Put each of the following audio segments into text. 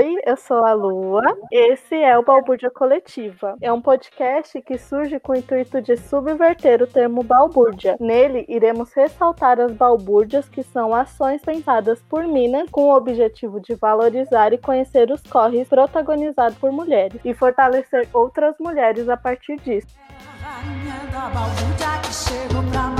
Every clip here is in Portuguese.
Oi, eu sou a Lua. Esse é o Balbúrdia Coletiva. É um podcast que surge com o intuito de subverter o termo balbúrdia. Nele, iremos ressaltar as balbúrdias, que são ações pensadas por Minas com o objetivo de valorizar e conhecer os corres protagonizados por mulheres e fortalecer outras mulheres a partir disso. Rainha da balbúrdia que pra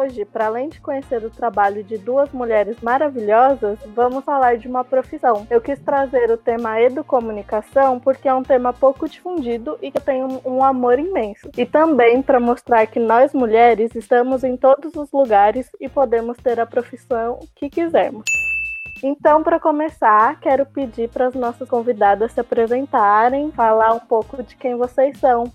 hoje, para além de conhecer o trabalho de duas mulheres maravilhosas, vamos falar de uma profissão. Eu quis trazer o tema educomunicação porque é um tema pouco difundido e que eu tenho um amor imenso. E também para mostrar que nós mulheres estamos em todos os lugares e podemos ter a profissão que quisermos. Então, para começar, quero pedir para as nossas convidadas se apresentarem, falar um pouco de quem vocês são.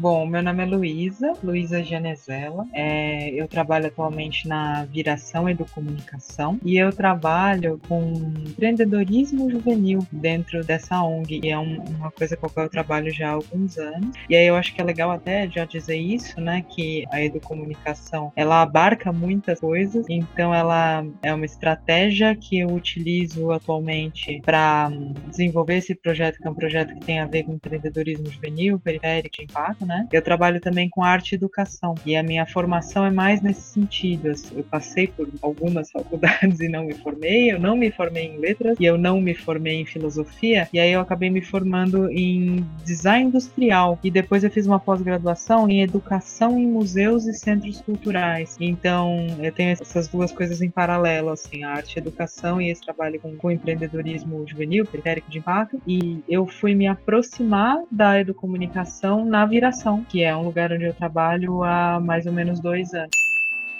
Bom, meu nome é Luísa, Luísa Genezela. É, eu trabalho atualmente na Viração Educomunicação e eu trabalho com empreendedorismo juvenil dentro dessa ONG, e é um, uma coisa com a qual eu trabalho já há alguns anos. E aí eu acho que é legal até já dizer isso, né, que a educomunicação, ela abarca muitas coisas, então ela é uma estratégia que eu utilizo atualmente para desenvolver esse projeto, que é um projeto que tem a ver com empreendedorismo juvenil, periférico de impacto, né? Eu trabalho também com arte e educação e a minha formação é mais nesse sentido. Eu passei por algumas faculdades e não me formei, eu não me formei em letras e eu não me formei em filosofia e aí eu acabei me formando em design industrial e depois eu fiz uma pós-graduação em educação em museus e centros culturais. Então eu tenho essas duas coisas em paralelo, assim, a arte e a educação e esse trabalho com, com empreendedorismo juvenil, periférico de impacto e eu fui me aproximar da educomunicação na viração que é um lugar onde eu trabalho há mais ou menos dois anos.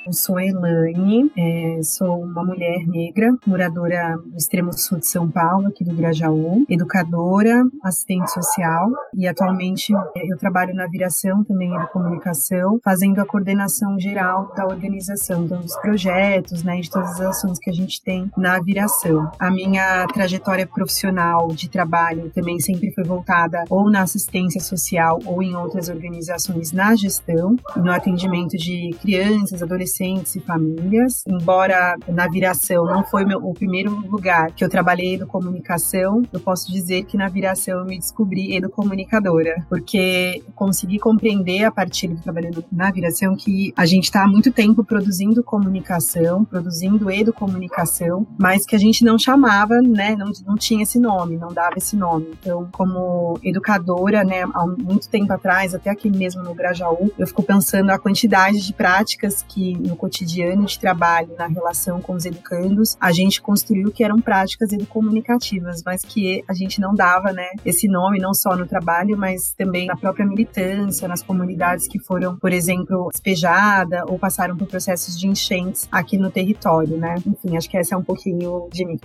Eu sou a Elaine, é, sou uma mulher negra, moradora do extremo sul de São Paulo, aqui do Grajaú, educadora, assistente social e atualmente é, eu trabalho na viração também de comunicação, fazendo a coordenação geral da organização, então, dos projetos, né, de todas as ações que a gente tem na viração. A minha trajetória profissional de trabalho também sempre foi voltada ou na assistência social ou em outras organizações na gestão, no atendimento de crianças, adolescentes, adolescentes e famílias. Embora na viração não foi meu, o primeiro lugar que eu trabalhei educomunicação, eu posso dizer que na viração eu me descobri educomunicadora, porque consegui compreender a partir do trabalho na viração que a gente está há muito tempo produzindo comunicação, produzindo educomunicação, mas que a gente não chamava, né, não, não tinha esse nome, não dava esse nome. Então, como educadora, né, há muito tempo atrás, até aqui mesmo no Grajaú, eu fico pensando a quantidade de práticas que no cotidiano de trabalho, na relação com os educandos, a gente construiu que eram práticas educomunicativas, mas que a gente não dava, né, esse nome não só no trabalho, mas também na própria militância, nas comunidades que foram, por exemplo, despejadas ou passaram por processos de enchentes aqui no território, né? Enfim, acho que essa é um pouquinho de mim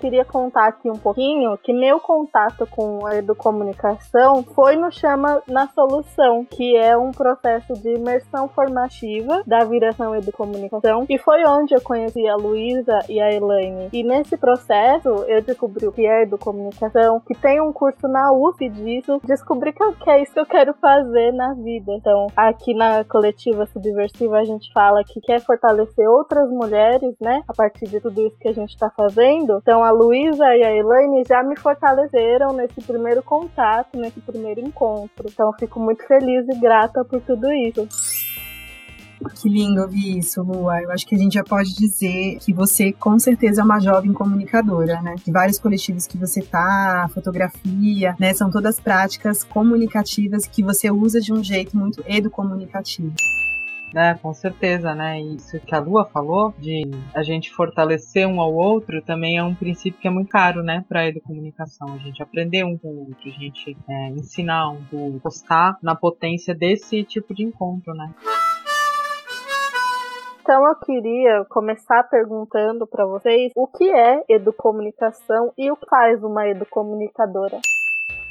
queria contar aqui um pouquinho que meu contato com a educomunicação foi no Chama na Solução, que é um processo de imersão formativa da Viração Educomunicação, e foi onde eu conheci a Luísa e a Elaine. E nesse processo eu descobri o que é educomunicação, que tem um curso na UF disso, descobri que é isso que eu quero fazer na vida. Então, aqui na coletiva subversiva a gente fala que quer fortalecer outras mulheres, né, a partir de tudo isso que a gente está fazendo. Então, a Luísa e a Elaine já me fortaleceram nesse primeiro contato, nesse primeiro encontro. Então fico muito feliz e grata por tudo isso. Que lindo ouvir isso, Lua. Eu acho que a gente já pode dizer que você com certeza é uma jovem comunicadora, né? De vários coletivos que você tá, fotografia, né? São todas práticas comunicativas que você usa de um jeito muito educomunicativo né? Com certeza, né? Isso que a Lua falou, de a gente fortalecer um ao outro, também é um princípio que é muito caro, né? Para a educomunicação. A gente aprender um com o outro, a gente é, ensinar um com o outro, postar na potência desse tipo de encontro, né? Então eu queria começar perguntando para vocês o que é educomunicação e o que faz uma educomunicadora.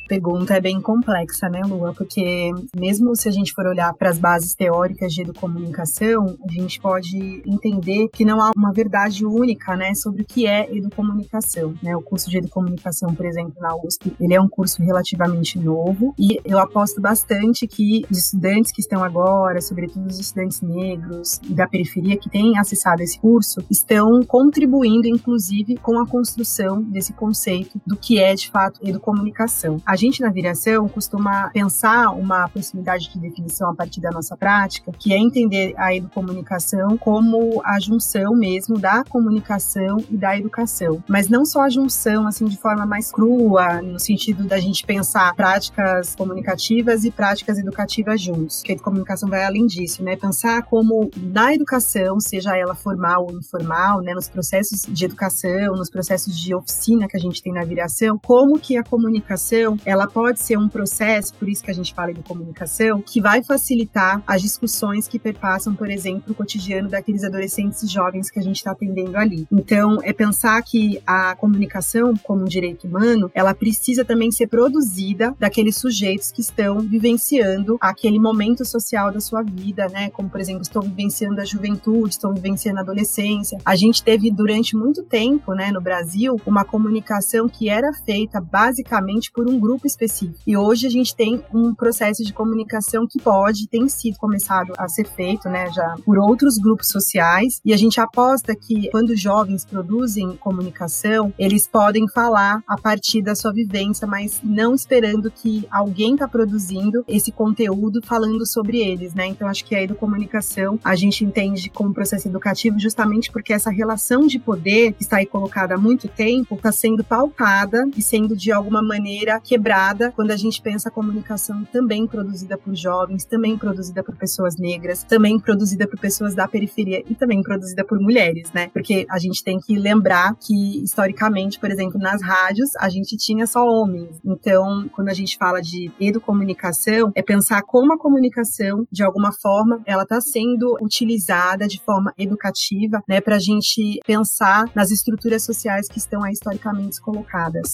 Pergunta é bem complexa, né, Lua? Porque mesmo se a gente for olhar para as bases teóricas de educomunicação, a gente pode entender que não há uma verdade única, né, sobre o que é educomunicação, né? O curso de educomunicação, por exemplo, na USP, ele é um curso relativamente novo e eu aposto bastante que os estudantes que estão agora, sobretudo os estudantes negros e da periferia que têm acessado esse curso, estão contribuindo, inclusive, com a construção desse conceito do que é, de fato, educomunicação. A gente, na viração, costuma pensar uma possibilidade de definição a partir da nossa prática, que é entender a educomunicação como a junção mesmo da comunicação e da educação. Mas não só a junção, assim, de forma mais crua, no sentido da gente pensar práticas comunicativas e práticas educativas juntos, que a comunicação vai além disso, né? Pensar como na educação, seja ela formal ou informal, né, nos processos de educação, nos processos de oficina que a gente tem na viração, como que a comunicação, ela pode ser um processo, por isso que a gente fala de comunicação, que vai facilitar as discussões que perpassam, por exemplo, o cotidiano daqueles adolescentes e jovens que a gente está atendendo ali. Então, é pensar que a comunicação, como um direito humano, ela precisa também ser produzida daqueles sujeitos que estão vivenciando aquele momento social da sua vida, né? Como, por exemplo, estão vivenciando a juventude, estão vivenciando a adolescência. A gente teve durante muito tempo, né, no Brasil, uma comunicação que era feita basicamente por um grupo específico. E hoje a gente tem um processo de comunicação que pode, tem sido começado a ser feito, né, já por outros grupos sociais. E a gente aposta que quando jovens produzem comunicação, eles podem falar a partir da sua vivência, mas não esperando que alguém está produzindo esse conteúdo falando sobre eles, né? Então acho que a educomunicação a gente entende como processo educativo justamente porque essa relação de poder que está aí colocada há muito tempo está sendo pautada e sendo de alguma maneira quebrada quando a gente pensa a comunicação também produzida por jovens, também produzida por pessoas negras, também produzida por pessoas da periferia e também produzida por mulheres, né? Porque a gente tem que lembrar que historicamente, por exemplo, nas rádios a gente tinha só homens. Então, quando a gente fala de educomunicação, é pensar como a comunicação, de alguma forma, ela está sendo utilizada de forma educativa, né, para a gente pensar nas estruturas sociais que estão aí historicamente colocadas.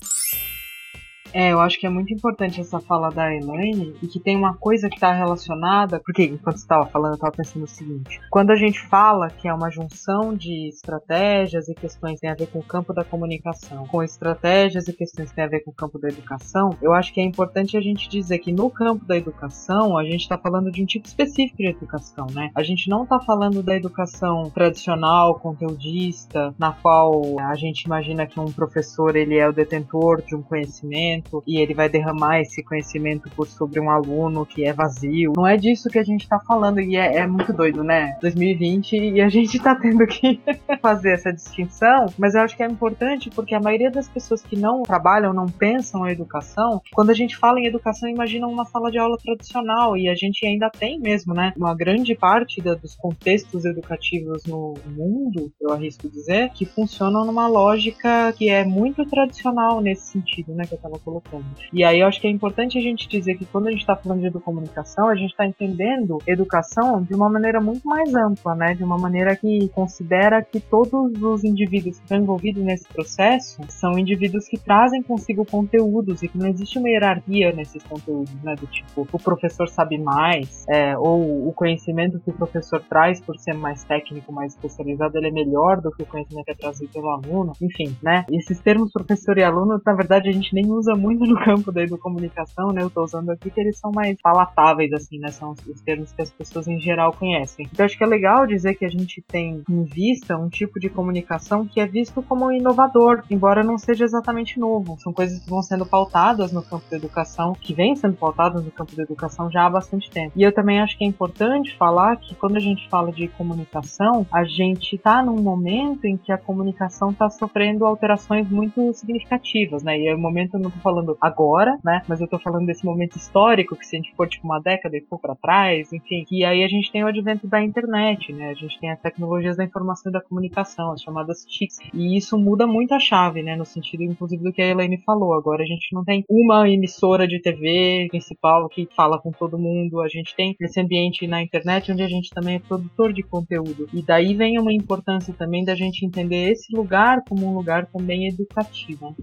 É, eu acho que é muito importante essa fala da Elaine e que tem uma coisa que está relacionada, porque enquanto estava falando, eu estava pensando o seguinte: quando a gente fala que é uma junção de estratégias e questões que tem a ver com o campo da comunicação, com estratégias e questões que tem a ver com o campo da educação, eu acho que é importante a gente dizer que no campo da educação a gente está falando de um tipo específico de educação, né? A gente não está falando da educação tradicional, conteudista, na qual a gente imagina que um professor ele é o detentor de um conhecimento conhecimento e ele vai derramar esse conhecimento por sobre um aluno que é vazio. Não é disso que a gente tá falando e é, é muito doido, né? 2020 e a gente tá tendo que fazer essa distinção, mas eu acho que é importante porque a maioria das pessoas que não trabalham, não pensam a educação, quando a gente fala em educação, imaginam uma sala de aula tradicional e a gente ainda tem mesmo, né? Uma grande parte da, dos contextos educativos no mundo, eu arrisco dizer, que funcionam numa lógica que é muito tradicional nesse sentido, né? Que eu tava colocando. E aí eu acho que é importante a gente dizer que quando a gente está falando de educomunicação, a gente está entendendo educação de uma maneira muito mais ampla, né? De uma maneira que considera que todos os indivíduos que estão envolvidos nesse processo são indivíduos que trazem consigo conteúdos e que não existe uma hierarquia nesses conteúdos, né? Do tipo, o professor sabe mais, é, ou o conhecimento que o professor traz por ser mais técnico, mais especializado, ele é melhor do que o conhecimento que é trazido pelo aluno. Enfim, né? Esses termos professor e aluno, na verdade, a gente nem usa muito no campo da educomunicação, né? Eu tô usando aqui que eles são mais palatáveis, assim, né? São os termos que as pessoas em geral conhecem. Então acho que é legal dizer que a gente tem em vista um tipo de comunicação que é visto como inovador, embora não seja exatamente novo. São coisas que vão sendo pautadas no campo da educação, que vêm sendo pautadas no campo da educação já há bastante tempo. E eu também acho que é importante falar que quando a gente fala de comunicação, a gente está num momento em que a comunicação está sofrendo alterações muito significativas, né? E é o momento, não tô falando agora, né? Mas eu tô falando desse momento histórico, que se a gente for tipo uma década e for para trás, enfim, e aí a gente tem o advento da internet, né? A gente tem as tecnologias da informação e da comunicação, as chamadas TICs. E isso muda muito a chave, né? No sentido, inclusive, do que a Elaine falou. Agora a gente não tem uma emissora de TV principal que fala com todo mundo. A gente tem esse ambiente na internet onde a gente também é produtor de conteúdo. E daí vem uma importância também da gente entender esse lugar como um lugar também educativo.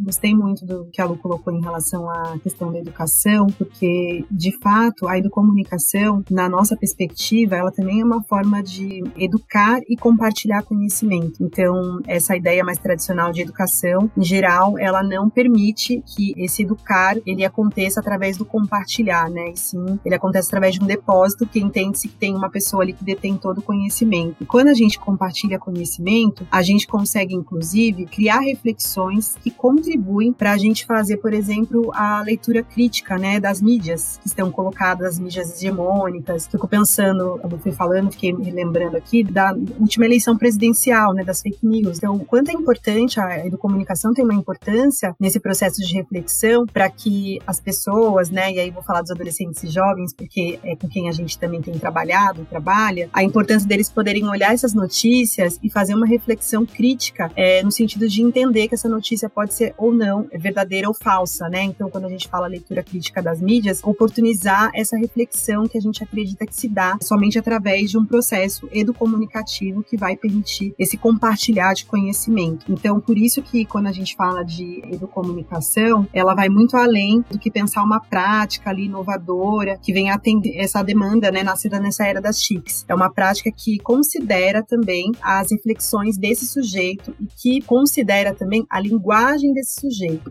Gostei muito do que a Lu colocou em relação à questão da educação, porque, de fato, a educomunicação, na nossa perspectiva, ela também é uma forma de educar e compartilhar conhecimento. Então, essa ideia mais tradicional de educação, em geral, ela não permite que esse educar ele aconteça através do compartilhar, né? E sim, ele acontece através de um depósito que entende-se que tem uma pessoa ali que detém todo o conhecimento. E quando a gente compartilha conhecimento, a gente consegue, inclusive, criar reflexões que contribuem para a gente fazer, por exemplo, a leitura crítica, né, das mídias que estão colocadas, as mídias hegemônicas. Fico pensando, eu fui falando, fiquei me lembrando aqui da última eleição presidencial, né, das fake news. Então, quanto é importante a educomunicação tem uma importância nesse processo de reflexão para que as pessoas, né, e aí vou falar dos adolescentes e jovens, porque é com quem a gente também tem trabalhado, trabalha, a importância deles poderem olhar essas notícias e fazer uma reflexão crítica é, no sentido de entender que essa notícia pode ser ou não verdadeira ou falsa, né? Então, quando a gente fala leitura crítica das mídias, oportunizar essa reflexão que a gente acredita que se dá somente através de um processo educomunicativo que vai permitir esse compartilhar de conhecimento. Então, por isso que quando a gente fala de educomunicação, ela vai muito além do que pensar uma prática ali inovadora que venha atender essa demanda, né, nascida nessa era das TICs. É uma prática que considera também as reflexões desse sujeito e que considera também a linguagem desse sujeito.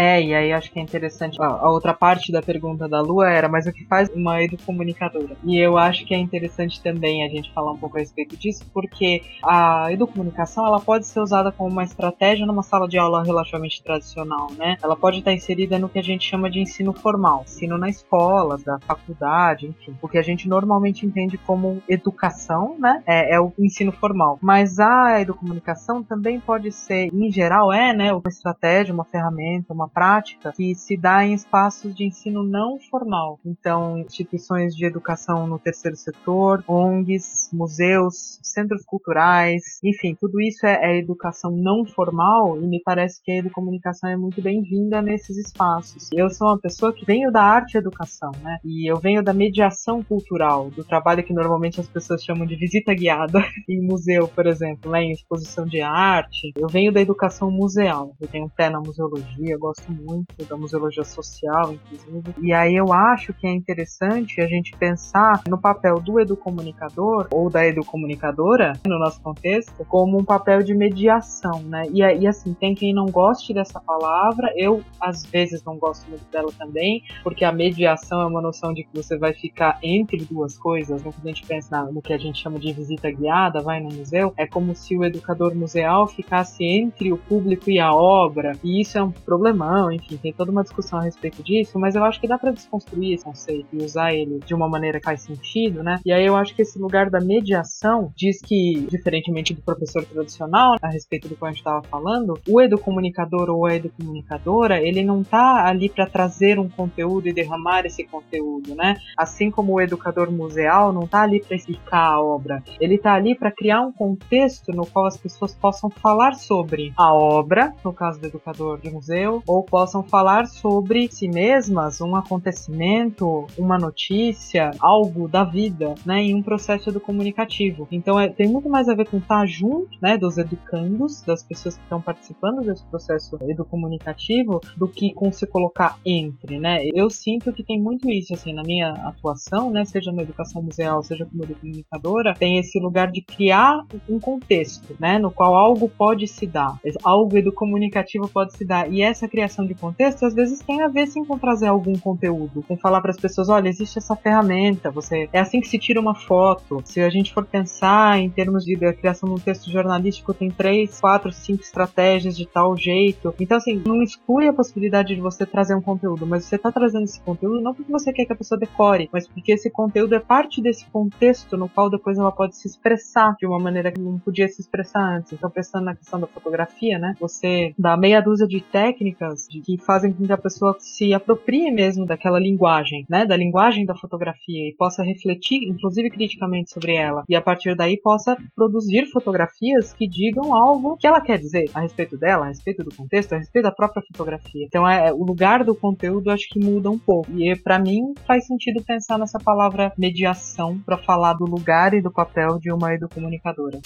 É, e aí acho que é interessante. A, outra parte da pergunta da Lua era, mas o que faz uma educomunicadora? E eu acho que é interessante também a gente falar um pouco a respeito disso, porque a educomunicação ela pode ser usada como uma estratégia numa sala de aula relativamente tradicional, né? Ela pode estar inserida no que a gente chama de ensino formal, ensino na escola, da faculdade, enfim, o que a gente normalmente entende como educação, né? É, é o ensino formal. Mas a educomunicação também pode ser, em geral, é, né, uma estratégia, uma ferramenta, uma prática que se dá em espaços de ensino não formal. Então, instituições de educação no terceiro setor, ONGs, museus, centros culturais, enfim, tudo isso é, é educação não formal e me parece que a educomunicação é muito bem-vinda nesses espaços. Eu sou uma pessoa que venho da arte e educação, né? E eu venho da mediação cultural, do trabalho que normalmente as pessoas chamam de visita guiada em museu, por exemplo, né? em exposição de arte. Eu venho da educação museal. Eu tenho um pé na museologia, gosto muito da museologia social, inclusive. E aí eu acho que é interessante a gente pensar no papel do educomunicador ou da educomunicadora, no nosso contexto, como um papel de mediação, né? E, e assim, tem quem não goste dessa palavra, eu às vezes não gosto muito dela também, porque a mediação é uma noção de que você vai ficar entre duas coisas, né? quando a gente pensa no que a gente chama de visita guiada, vai no museu, é como se o educador museal ficasse entre o público e a obra, e isso é um problema não, enfim, tem toda uma discussão a respeito disso, mas eu acho que dá para desconstruir esse conceito e usar ele de uma maneira que faz sentido, né? E aí eu acho que esse lugar da mediação diz que, diferentemente do professor tradicional, a respeito do que a gente estava falando, o educomunicador ou a educomunicadora, ele não tá ali para trazer um conteúdo e derramar esse conteúdo, né? Assim como o educador museal não tá ali para explicar a obra, ele tá ali para criar um contexto no qual as pessoas possam falar sobre a obra, no caso do educador de museu, ou possam falar sobre si mesmas, um acontecimento, uma notícia, algo da vida, né, em um processo do comunicativo. Então é, tem muito mais a ver com estar junto, né, dos educandos, das pessoas que estão participando desse processo educomunicativo, do que com se colocar entre, né. Eu sinto que tem muito isso assim na minha atuação, né, seja na educação museal, seja como comunicadora, tem esse lugar de criar um contexto, né, no qual algo pode se dar, algo educomunicativo pode se dar e essa criação criação de contexto às vezes tem a ver sim com trazer algum conteúdo, com falar para as pessoas, olha, existe essa ferramenta, você é assim que se tira uma foto. Se a gente for pensar em termos de criação de um texto jornalístico, tem três, quatro, cinco estratégias de tal jeito. Então assim, não exclui a possibilidade de você trazer um conteúdo, mas você está trazendo esse conteúdo não porque você quer que a pessoa decore, mas porque esse conteúdo é parte desse contexto no qual depois ela pode se expressar de uma maneira que não podia se expressar antes. Então pensando na questão da fotografia, né? Você dá meia dúzia de técnicas técnicas que fazem com que a pessoa se aproprie mesmo daquela linguagem, né, da linguagem da fotografia e possa refletir, inclusive criticamente sobre ela, e a partir daí possa produzir fotografias que digam algo que ela quer dizer a respeito dela, a respeito do contexto, a respeito da própria fotografia. Então é, é o lugar do conteúdo acho que muda um pouco. E para mim faz sentido pensar nessa palavra mediação para falar do lugar e do papel de uma educomunicadora.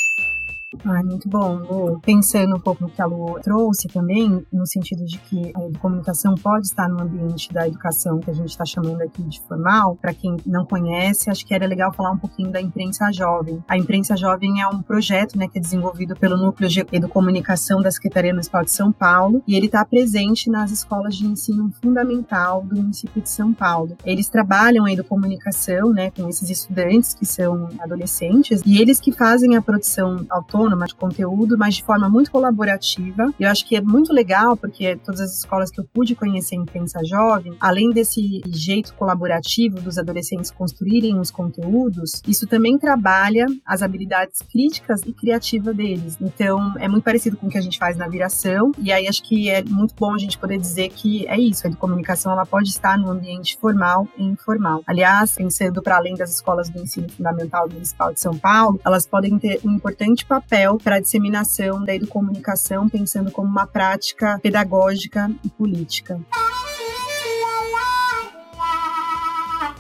Muito bom, Lu. Pensando um pouco no que a Lu trouxe também, no sentido de que a comunicação pode estar no ambiente da educação que a gente está chamando aqui de formal. Para quem não conhece, acho que era legal falar um pouquinho da imprensa jovem. A imprensa jovem é um projeto, né, que é desenvolvido pelo Núcleo de Educomunicação da Secretaria Municipal de São Paulo e ele está presente nas escolas de ensino fundamental do município de São Paulo. Eles trabalham a educomunicação, né, com esses estudantes que são adolescentes e eles que fazem a produção autônoma de conteúdo, mas de forma muito colaborativa. Eu acho que é muito legal porque todas as escolas que eu pude conhecer em imprensa jovem, além desse jeito colaborativo dos adolescentes construírem os conteúdos, isso também trabalha as habilidades críticas e criativas deles. Então, é muito parecido com o que a gente faz na viração, e aí acho que é muito bom a gente poder dizer que é isso, a comunicação ela pode estar no ambiente formal e informal. Aliás, pensando para além das escolas do ensino fundamental municipal de São Paulo, elas podem ter um importante papel para a disseminação da educomunicação, pensando como uma prática pedagógica e política.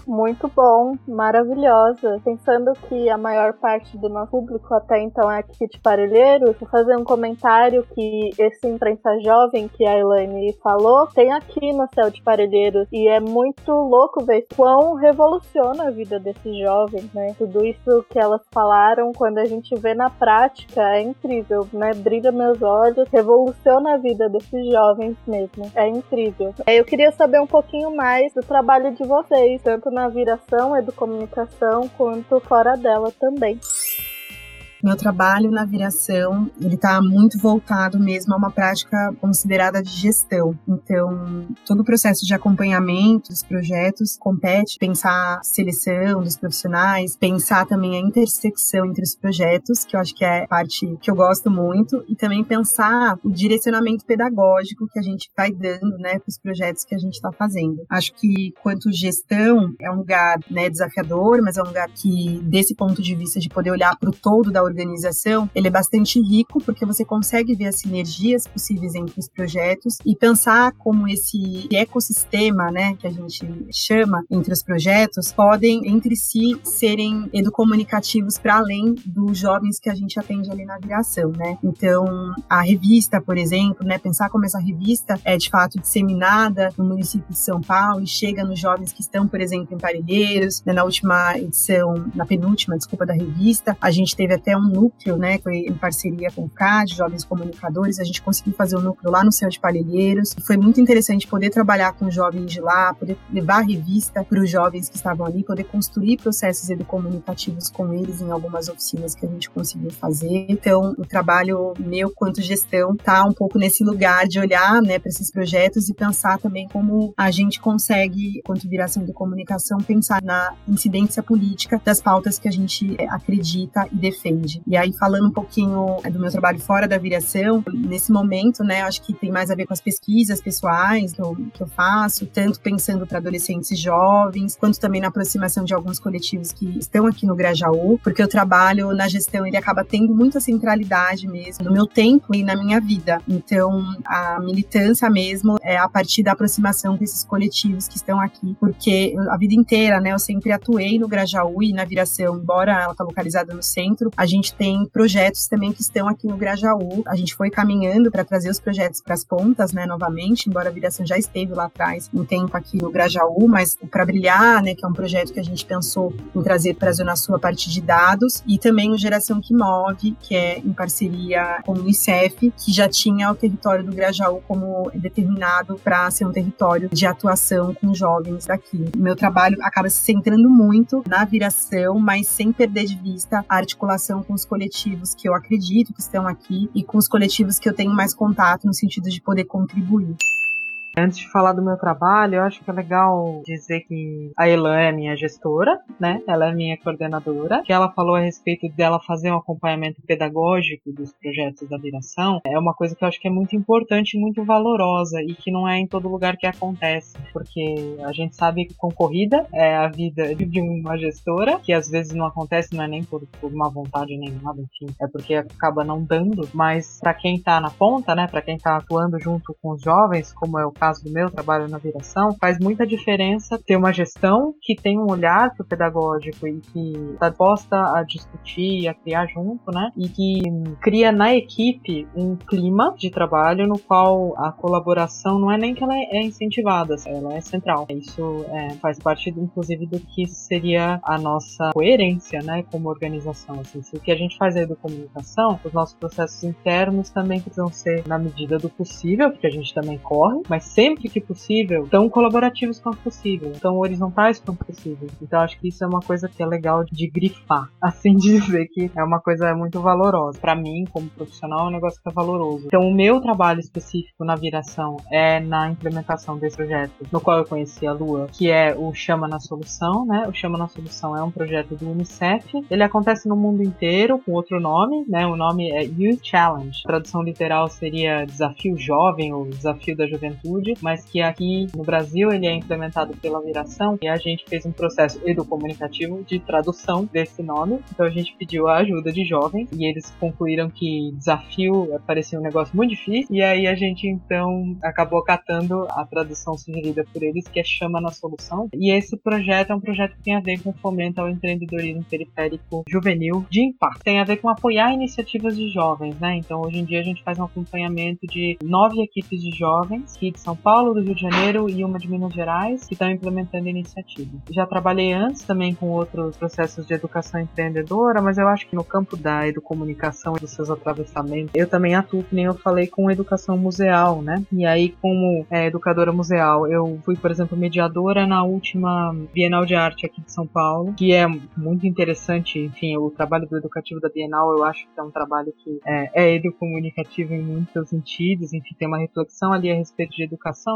Muito bom, maravilhosa. Pensando que a maior parte do nosso público até então é aqui de Parelheiros, vou fazer um comentário que esse imprensa jovem que a Elaine falou tem aqui no Céu de Parelheiros e é muito louco ver quão revoluciona a vida desses jovens, né? Tudo isso que elas falaram, quando a gente vê na prática, é incrível, né? Brilha meus olhos, revoluciona a vida desses jovens mesmo. É incrível. Eu queria saber um pouquinho mais do trabalho de vocês, tanto na viração, educomunicação, quanto fora dela também. Meu trabalho na viração, ele está muito voltado mesmo a uma prática considerada de gestão. Então, todo o processo de acompanhamento dos projetos compete pensar a seleção dos profissionais, pensar também a intersecção entre os projetos, que eu acho que é parte que eu gosto muito, e também pensar o direcionamento pedagógico que a gente vai dando, né, para os projetos que a gente está fazendo. Acho que quanto gestão é um lugar, né, desafiador, mas é um lugar que desse ponto de vista de poder olhar para o todo da organização, ele é bastante rico porque você consegue ver as sinergias possíveis entre os projetos e pensar como esse ecossistema, né, que a gente chama entre os projetos, podem entre si serem educomunicativos para além dos jovens que a gente atende ali na viração, né? Então, a revista, por exemplo, né, pensar como essa revista é de fato disseminada no município de São Paulo e chega nos jovens que estão, por exemplo, em Parelheiros, né, na última edição, na penúltima, desculpa, da revista, a gente teve até um um núcleo, né, em parceria com o CAD, Jovens Comunicadores, a gente conseguiu fazer um núcleo lá no Céu de Palheiros. Foi muito interessante poder trabalhar com jovens de lá, poder levar revista para os jovens que estavam ali, poder construir processos educomunicativos com eles em algumas oficinas que a gente conseguiu fazer. Então, o trabalho meu quanto gestão tá um pouco nesse lugar de olhar, né, para esses projetos e pensar também como a gente consegue, quanto viração de comunicação, pensar na incidência política das pautas que a gente acredita e defende. E aí, falando um pouquinho é, do meu trabalho fora da viração, nesse momento, né, acho que tem mais a ver com as pesquisas pessoais que eu, que eu faço, tanto pensando para adolescentes e jovens, quanto também na aproximação de alguns coletivos que estão aqui no Grajaú, porque o trabalho na gestão ele acaba tendo muita centralidade mesmo no meu tempo e na minha vida. Então, a militância mesmo é a partir da aproximação com esses coletivos que estão aqui, porque a vida inteira, né, eu sempre atuei no Grajaú e na viração, embora ela tá localizada no centro, a gente gente tem projetos também que estão aqui no Grajaú. A gente foi caminhando para trazer os projetos para as pontas, né, novamente, embora a Viração já esteve lá atrás um tempo aqui no Grajaú, mas Para Brilhar, né, que é um projeto que a gente pensou em trazer para a Zona Sul a partir de dados, e também o Geração que Move, que é em parceria com o Unicef, que já tinha o território do Grajaú como determinado para ser um território de atuação com jovens daqui. Meu trabalho acaba se centrando muito na viração, mas sem perder de vista a articulação com os coletivos que eu acredito que estão aqui e com os coletivos que eu tenho mais contato no sentido de poder contribuir. Antes de falar do meu trabalho, eu acho que é legal dizer que a Elan é minha gestora, né? Ela é minha coordenadora. Que ela falou a respeito dela fazer um acompanhamento pedagógico dos projetos da viração é uma coisa que eu acho que é muito importante e muito valorosa e que não é em todo lugar que acontece, porque a gente sabe que concorrida é a vida de uma gestora, que às vezes não acontece, não é nem por, por uma vontade nem nada, enfim, é porque acaba não dando, mas para quem tá na ponta, né, para quem tá atuando junto com os jovens, como é o caso do meu trabalho na viração, faz muita diferença ter uma gestão que tem um olhar pro pedagógico e que está disposta a discutir, a criar junto, né? E que cria na equipe um clima de trabalho no qual a colaboração não é nem que ela é incentivada, ela é central. Isso é, faz parte, inclusive, do que seria a nossa coerência, né, como organização. Assim, se o que a gente faz é comunicação, os nossos processos internos também precisam ser na medida do possível, porque a gente também corre, mas sempre que possível, tão colaborativos quanto possível, tão horizontais quanto possível. Então acho que isso é uma coisa que é legal de grifar, assim dizer que é uma coisa muito valorosa. Para mim, como profissional, é um negócio que é valoroso. Então o meu trabalho específico na viração é na implementação desse projeto, no qual eu conheci a Lua, que é o Chama na Solução, né? O Chama na Solução é um projeto do UNICEF. Ele acontece no mundo inteiro com outro nome, né? O nome é Youth Challenge. A tradução literal seria Desafio Jovem ou Desafio da Juventude, mas que aqui no Brasil ele é implementado pela Viração e a gente fez um processo educomunicativo de tradução desse nome. Então a gente pediu a ajuda de jovens e eles concluíram que desafio parecia um negócio muito difícil e aí a gente então acabou acatando a tradução sugerida por eles que é Chama na Solução. E esse projeto é um projeto que tem a ver com fomento ao empreendedorismo periférico juvenil de impacto. Tem a ver com apoiar iniciativas de jovens, né? Então hoje em dia a gente faz um acompanhamento de nove equipes de jovens, aqui de São Paulo, do Rio de Janeiro e uma de Minas Gerais, que estão implementando iniciativas. Já trabalhei antes também com outros processos de educação empreendedora, mas eu acho que no campo da educomunicação e dos seus atravessamentos, eu também atuo, que nem eu falei, com educação museal, né? E aí, como é, educadora museal, eu fui, por exemplo, mediadora na última Bienal de Arte aqui de São Paulo, que é muito interessante, enfim, o trabalho do educativo da Bienal, eu acho que é um trabalho que é, é educomunicativo em muitos sentidos, enfim, tem uma reflexão ali a respeito de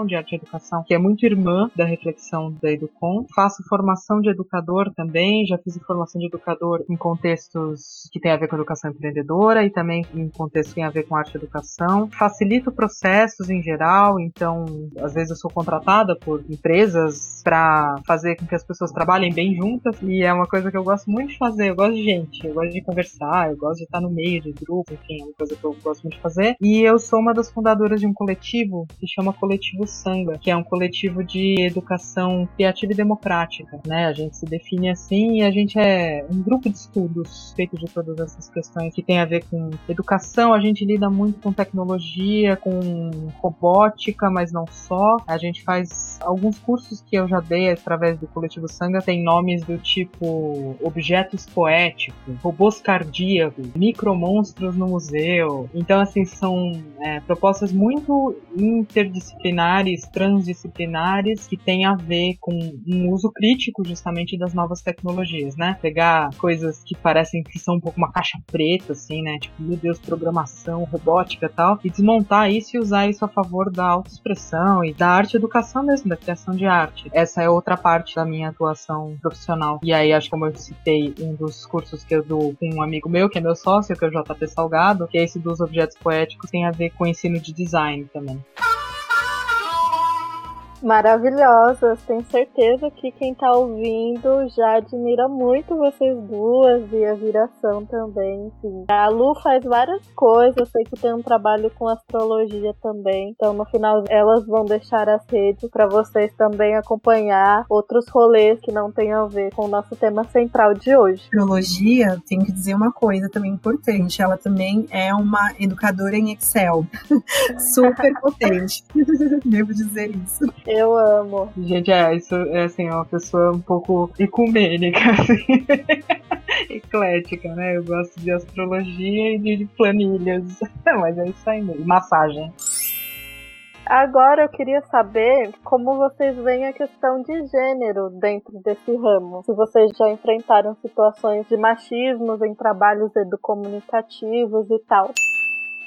de arte e educação, que é muito irmã da reflexão da Educom. Faço formação de educador também, já fiz formação de educador em contextos que tem a ver com educação empreendedora e também em contextos que tem a ver com arte e educação. Facilito processos em geral, então às vezes eu sou contratada por empresas para fazer com que as pessoas trabalhem bem juntas e é uma coisa que eu gosto muito de fazer. Eu gosto de gente, eu gosto de conversar, eu gosto de estar no meio de grupo, enfim, é uma coisa que eu gosto muito de fazer. E eu sou uma das fundadoras de um coletivo que chama Coletivo Sanga, que é um coletivo de educação criativa e democrática, né? A gente se define assim e a gente é um grupo de estudos feito de todas essas questões que tem a ver com educação. A gente lida muito com tecnologia, com robótica, mas não só. A gente faz alguns cursos que eu já dei através do Coletivo Sanga, tem nomes do tipo objetos poéticos, robôs cardíacos, micromonstros no museu. Então, assim, são é, propostas muito interdisciplinares, transdisciplinares, que têm a ver com um uso crítico justamente das novas tecnologias, né? Pegar coisas que parecem que são um pouco uma caixa preta, assim, né? Tipo, meu Deus, programação, robótica e tal, e desmontar isso e usar isso a favor da autoexpressão e da arte educação mesmo, da criação de arte. Essa é outra parte da minha atuação profissional. E aí, acho que como eu citei, um dos cursos que eu dou com um amigo meu, que é meu sócio, que é o JP Salgado, que é esse dos objetos poéticos, tem a ver com ensino de design também maravilhosas. Tenho certeza que quem tá ouvindo já admira muito vocês duas e a viração também. Enfim. A Lu faz várias coisas, eu sei que tem um trabalho com astrologia também. Então no final elas vão deixar as redes para vocês também acompanhar outros rolês que não tenham a ver com o nosso tema central de hoje. Astrologia, tenho que dizer uma coisa também importante. Ela também é uma educadora em Excel. Super potente. Devo dizer isso. Eu amo. Gente, é, isso é assim, uma pessoa um pouco ecumênica, assim. Eclética, né? Eu gosto de astrologia e de planilhas. Mas é isso aí mesmo. Massagem. Agora eu queria saber como vocês veem a questão de gênero dentro desse ramo. Se vocês já enfrentaram situações de machismos em trabalhos educomunicativos e tal.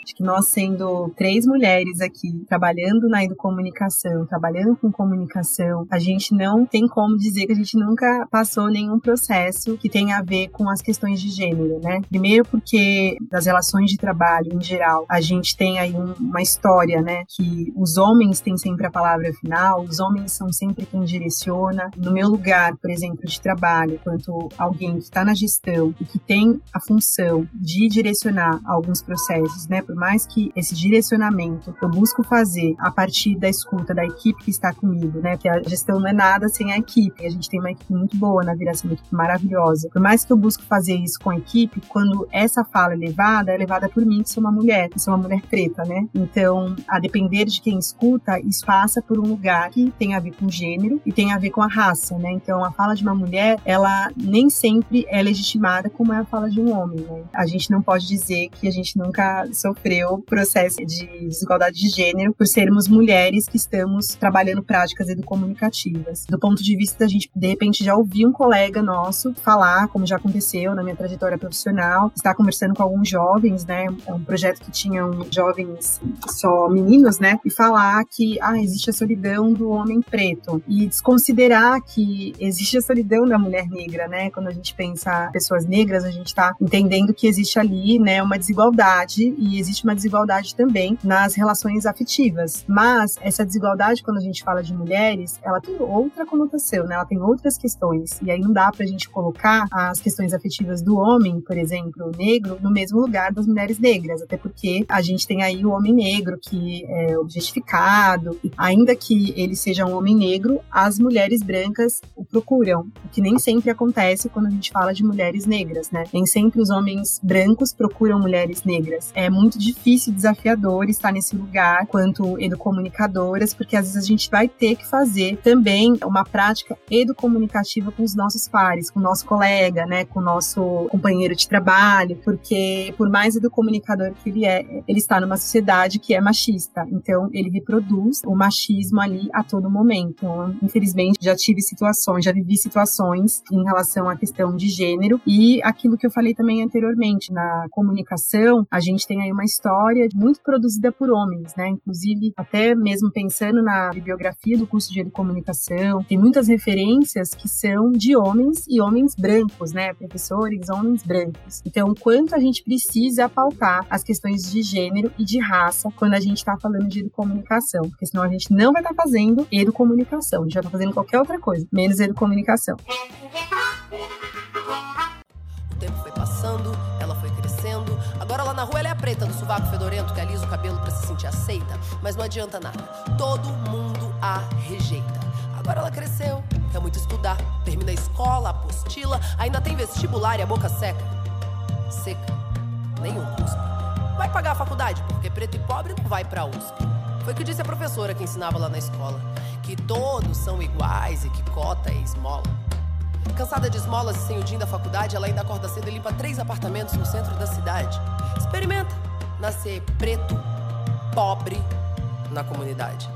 Acho que nós sendo três mulheres aqui trabalhando na educomunicação, trabalhando com comunicação, a gente não tem como dizer que a gente nunca passou nenhum processo que tenha a ver com as questões de gênero, né? Primeiro porque das relações de trabalho em geral, a gente tem aí um, uma história, né, que os homens têm sempre a palavra final, os homens são sempre quem direciona. No meu lugar, por exemplo, de trabalho, quanto alguém que está na gestão e que tem a função de direcionar alguns processos, né? Por mais que esse direcionamento eu busco fazer a partir da escuta da equipe que está comigo, né? Porque a gestão não é nada sem a equipe. A gente tem uma equipe muito boa na viração, uma equipe maravilhosa. Por mais que eu busco fazer isso com a equipe, quando essa fala é levada, é levada por mim, que sou uma mulher, que sou uma mulher preta, né? Então, a depender de quem escuta, isso passa por um lugar que tem a ver com gênero e tem a ver com a raça, né? Então, a fala de uma mulher, ela nem sempre é legitimada como é a fala de um homem, né? A gente não pode dizer que a gente nunca sofreu processo de desigualdade de gênero por sermos mulheres que estamos trabalhando práticas educomunicativas. Do ponto de vista da gente, de repente, já ouvir um colega nosso falar, como já aconteceu na minha trajetória profissional, estar conversando com alguns jovens, né? É um projeto que tinham jovens só meninos, né? E falar que ah, existe a solidão do homem preto e desconsiderar que existe a solidão da mulher negra, né? Quando a gente pensa pessoas negras, a gente está entendendo que existe ali, né, uma desigualdade e existe uma desigualdade também nas relações afetivas. Mas essa desigualdade, quando a gente fala de mulheres, ela tem outra conotação, né? Ela tem outras questões. E aí não dá pra gente colocar as questões afetivas do homem, por exemplo, negro, no mesmo lugar das mulheres negras, até porque a gente tem aí o homem negro que é objetificado, ainda que ele seja um homem negro, as mulheres brancas o procuram, o que nem sempre acontece quando a gente fala de mulheres negras, né? Nem sempre os homens brancos procuram mulheres negras. É muito difícil, desafiador estar nesse lugar quanto educomunicadoras, porque às vezes a gente vai ter que fazer também uma prática educomunicativa com os nossos pares, com o nosso colega, né, com o nosso companheiro de trabalho, porque por mais educomunicador que ele é, ele está numa sociedade que é machista, então ele reproduz o machismo ali a todo momento. Então, infelizmente, já tive situações, já vivi situações em relação à questão de gênero e aquilo que eu falei também anteriormente, na comunicação, a gente tem aí uma história muito produzida por homens, né? Inclusive, até mesmo pensando na bibliografia do curso de comunicação, tem muitas referências que são de homens e homens brancos, né? Professores, homens brancos. Então, quanto a gente precisa pautar as questões de gênero e de raça quando a gente está falando de educomunicação, porque senão a gente não vai estar tá fazendo educomunicação, a gente vai estar tá fazendo qualquer outra coisa, menos educomunicação. O tempo foi passando, sovaco fedorento que alisa o cabelo para se sentir aceita, mas não adianta nada. Todo mundo a rejeita. Agora ela cresceu, quer muito estudar, termina a escola, apostila, ainda tem vestibular e a boca seca. Seca, nenhum cuspe. Vai pagar a faculdade, porque preto e pobre não vai pra USP. Foi o que disse a professora que ensinava lá na escola. Que todos são iguais e que cota é esmola. Cansada de esmolas e sem o din da faculdade, ela ainda acorda cedo e limpa três apartamentos no centro da cidade. Experimenta nascer preto, pobre na comunidade.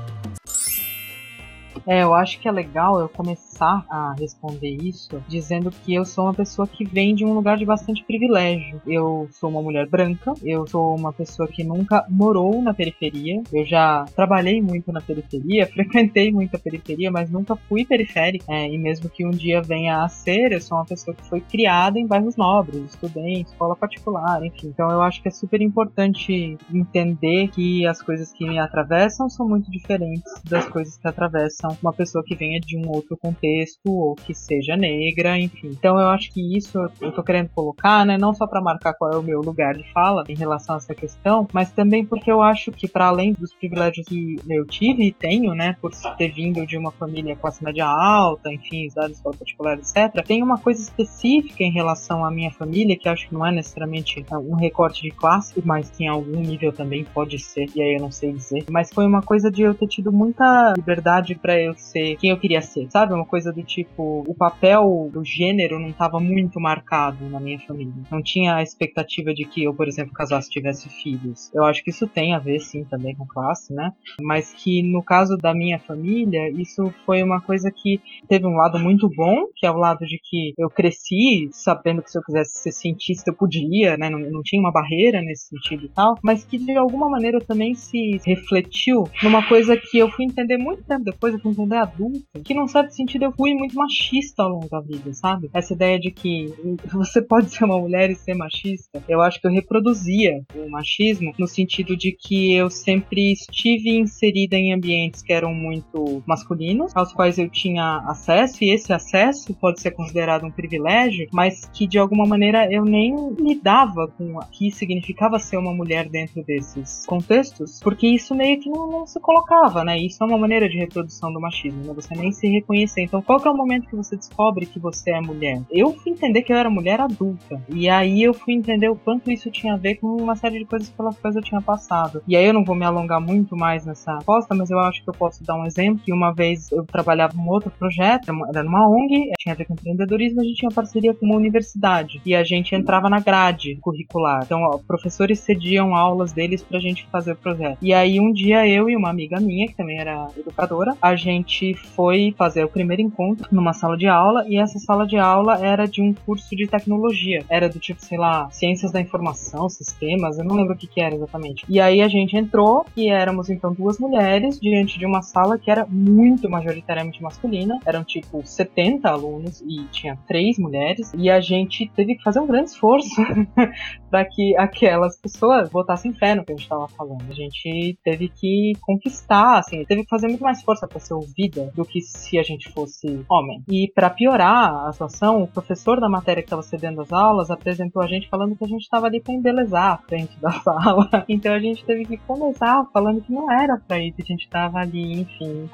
É, eu acho que é legal eu começar a responder isso dizendo que eu sou uma pessoa que vem de um lugar de bastante privilégio. Eu sou uma mulher branca, eu sou uma pessoa que nunca morou na periferia, eu já trabalhei muito na periferia, frequentei muito a periferia, mas nunca fui periférica. É, e mesmo que um dia venha a ser, eu sou uma pessoa que foi criada em bairros nobres, estudei em escola particular, enfim. Então eu acho que é super importante entender que as coisas que me atravessam são muito diferentes das coisas que atravessam uma pessoa que venha de um outro contexto ou que seja negra, enfim. Então eu acho que isso eu tô querendo colocar, né, não só para marcar qual é o meu lugar de fala em relação a essa questão, mas também porque eu acho que para além dos privilégios que eu tive e tenho, né, por ter vindo de uma família classe média alta, enfim, estudado escola particular, etc, tem uma coisa específica em relação à minha família que acho que não é necessariamente um recorte de classe, mas que em algum nível também pode ser, e aí eu não sei dizer, mas foi uma coisa de eu ter tido muita liberdade para eu ser quem eu queria ser, sabe? Uma coisa do tipo, o papel do gênero não estava muito marcado na minha família. Não tinha a expectativa de que eu, por exemplo, casasse e tivesse filhos. Eu acho que isso tem a ver, sim, também com classe, né? Mas que no caso da minha família, isso foi uma coisa que teve um lado muito bom, que é o lado de que eu cresci sabendo que se eu quisesse ser cientista eu podia, né? Não, não tinha uma barreira nesse sentido e tal, mas que de alguma maneira também se refletiu numa coisa que eu fui entender muito tempo depois, eu fui entender adulta, que num certo sentido eu fui muito machista ao longo da vida, sabe? Essa ideia de que você pode ser uma mulher e ser machista, eu acho que eu reproduzia o machismo no sentido de que eu sempre estive inserida em ambientes que eram muito masculinos, aos quais eu tinha acesso, e esse acesso pode ser considerado um privilégio, mas que de alguma maneira eu nem lidava com o que significava ser uma mulher dentro desses contextos, porque isso meio que não, não se colocava, né? Isso é uma maneira de reprodução do machismo, né? Você nem se reconhecer. Então, qual que é o momento que você descobre que você é mulher? Eu fui entender que eu era mulher adulta, e aí eu fui entender o quanto isso tinha a ver com uma série de coisas pelas quais eu tinha passado. E aí eu não vou me alongar muito mais nessa posta, mas eu acho que eu posso dar um exemplo que uma vez eu trabalhava num outro projeto, era numa ONG, tinha a ver com empreendedorismo, a gente tinha parceria com uma universidade e a gente entrava na grade curricular. Então, ó, professores cediam aulas deles pra gente fazer o projeto. E aí um dia eu e uma amiga minha, que também era educadora, a gente foi fazer o primeiro encontro numa sala de aula e essa sala de aula era de um curso de tecnologia. Era do tipo, sei lá, ciências da informação, sistemas, eu não lembro o que que era exatamente. E aí a gente entrou e éramos então duas mulheres diante de uma sala que era muito majoritariamente masculina. Eram tipo 70 alunos e tinha três mulheres. E a gente teve que fazer um grande esforço para que aquelas pessoas botassem fé no que a gente estava falando. A gente teve que conquistar, assim, teve que fazer muito mais força para ser ouvida do que se a gente fosse homem. E para piorar a situação, o professor da matéria que estava cedendo as aulas apresentou a gente falando que a gente estava ali para embelezar a frente da sala. Então a gente teve que começar falando que não era para isso, a gente estava ali, enfim,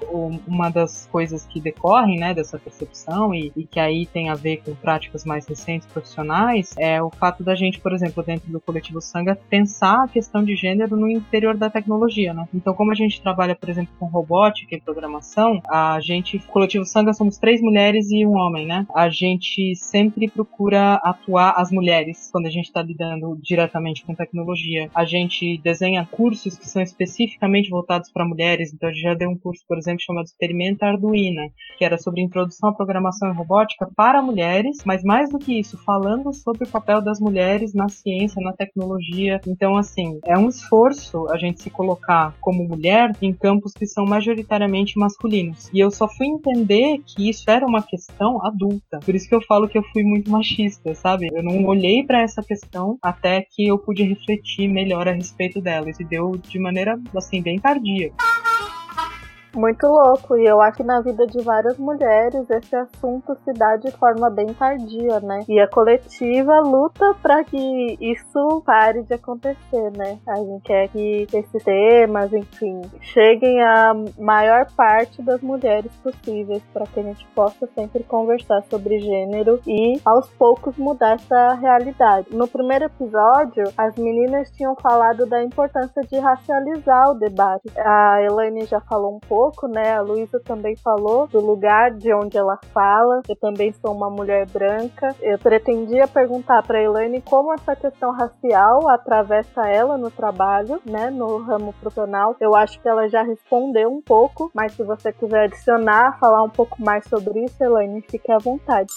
uma das coisas que decorrem, né, dessa percepção e, e, que aí tem a ver com práticas mais recentes profissionais é o fato da gente, por exemplo, dentro do coletivo Sanga, pensar a questão de gênero no interior da tecnologia, né? Então, como a gente trabalha, por exemplo, com robótica e programação, a gente, coletivo Sanga, somos três mulheres e um homem, né? A gente sempre procura atuar as mulheres quando a gente está lidando diretamente com tecnologia. A gente desenha cursos que são especificamente voltados para mulheres, então a gente já deu um curso, por exemplo, chamado Experimenta Arduino, que era sobre introdução à programação e robótica para mulheres, mas mais do que isso, falando sobre o papel das mulheres na ciência, na tecnologia. Então, assim, é um esforço a gente se colocar como mulher em campos que são majoritariamente masculinos. E eu só fui entender que isso era uma questão adulta. Por isso que eu falo que eu fui muito machista, sabe? Eu não olhei para essa questão até que eu pude refletir melhor a respeito dela. Isso deu de maneira, assim, bem tardia. Muito louco, e eu acho que na vida de várias mulheres esse assunto se dá de forma bem tardia, né? E a coletiva luta para que isso pare de acontecer, né? A gente quer que esses temas, enfim, cheguem à maior parte das mulheres possíveis, para que a gente possa sempre conversar sobre gênero e aos poucos mudar essa realidade. No primeiro episódio, as meninas tinham falado da importância de racializar o debate. A Elaine já falou um pouco pouco, né? A Luísa também falou do lugar de onde ela fala. Eu também sou uma mulher branca. Eu pretendia perguntar para Elaine como essa questão racial atravessa ela no trabalho, né? No ramo profissional. Eu acho que ela já respondeu um pouco, mas se você quiser adicionar, falar um pouco mais sobre isso, Elaine, fique à vontade.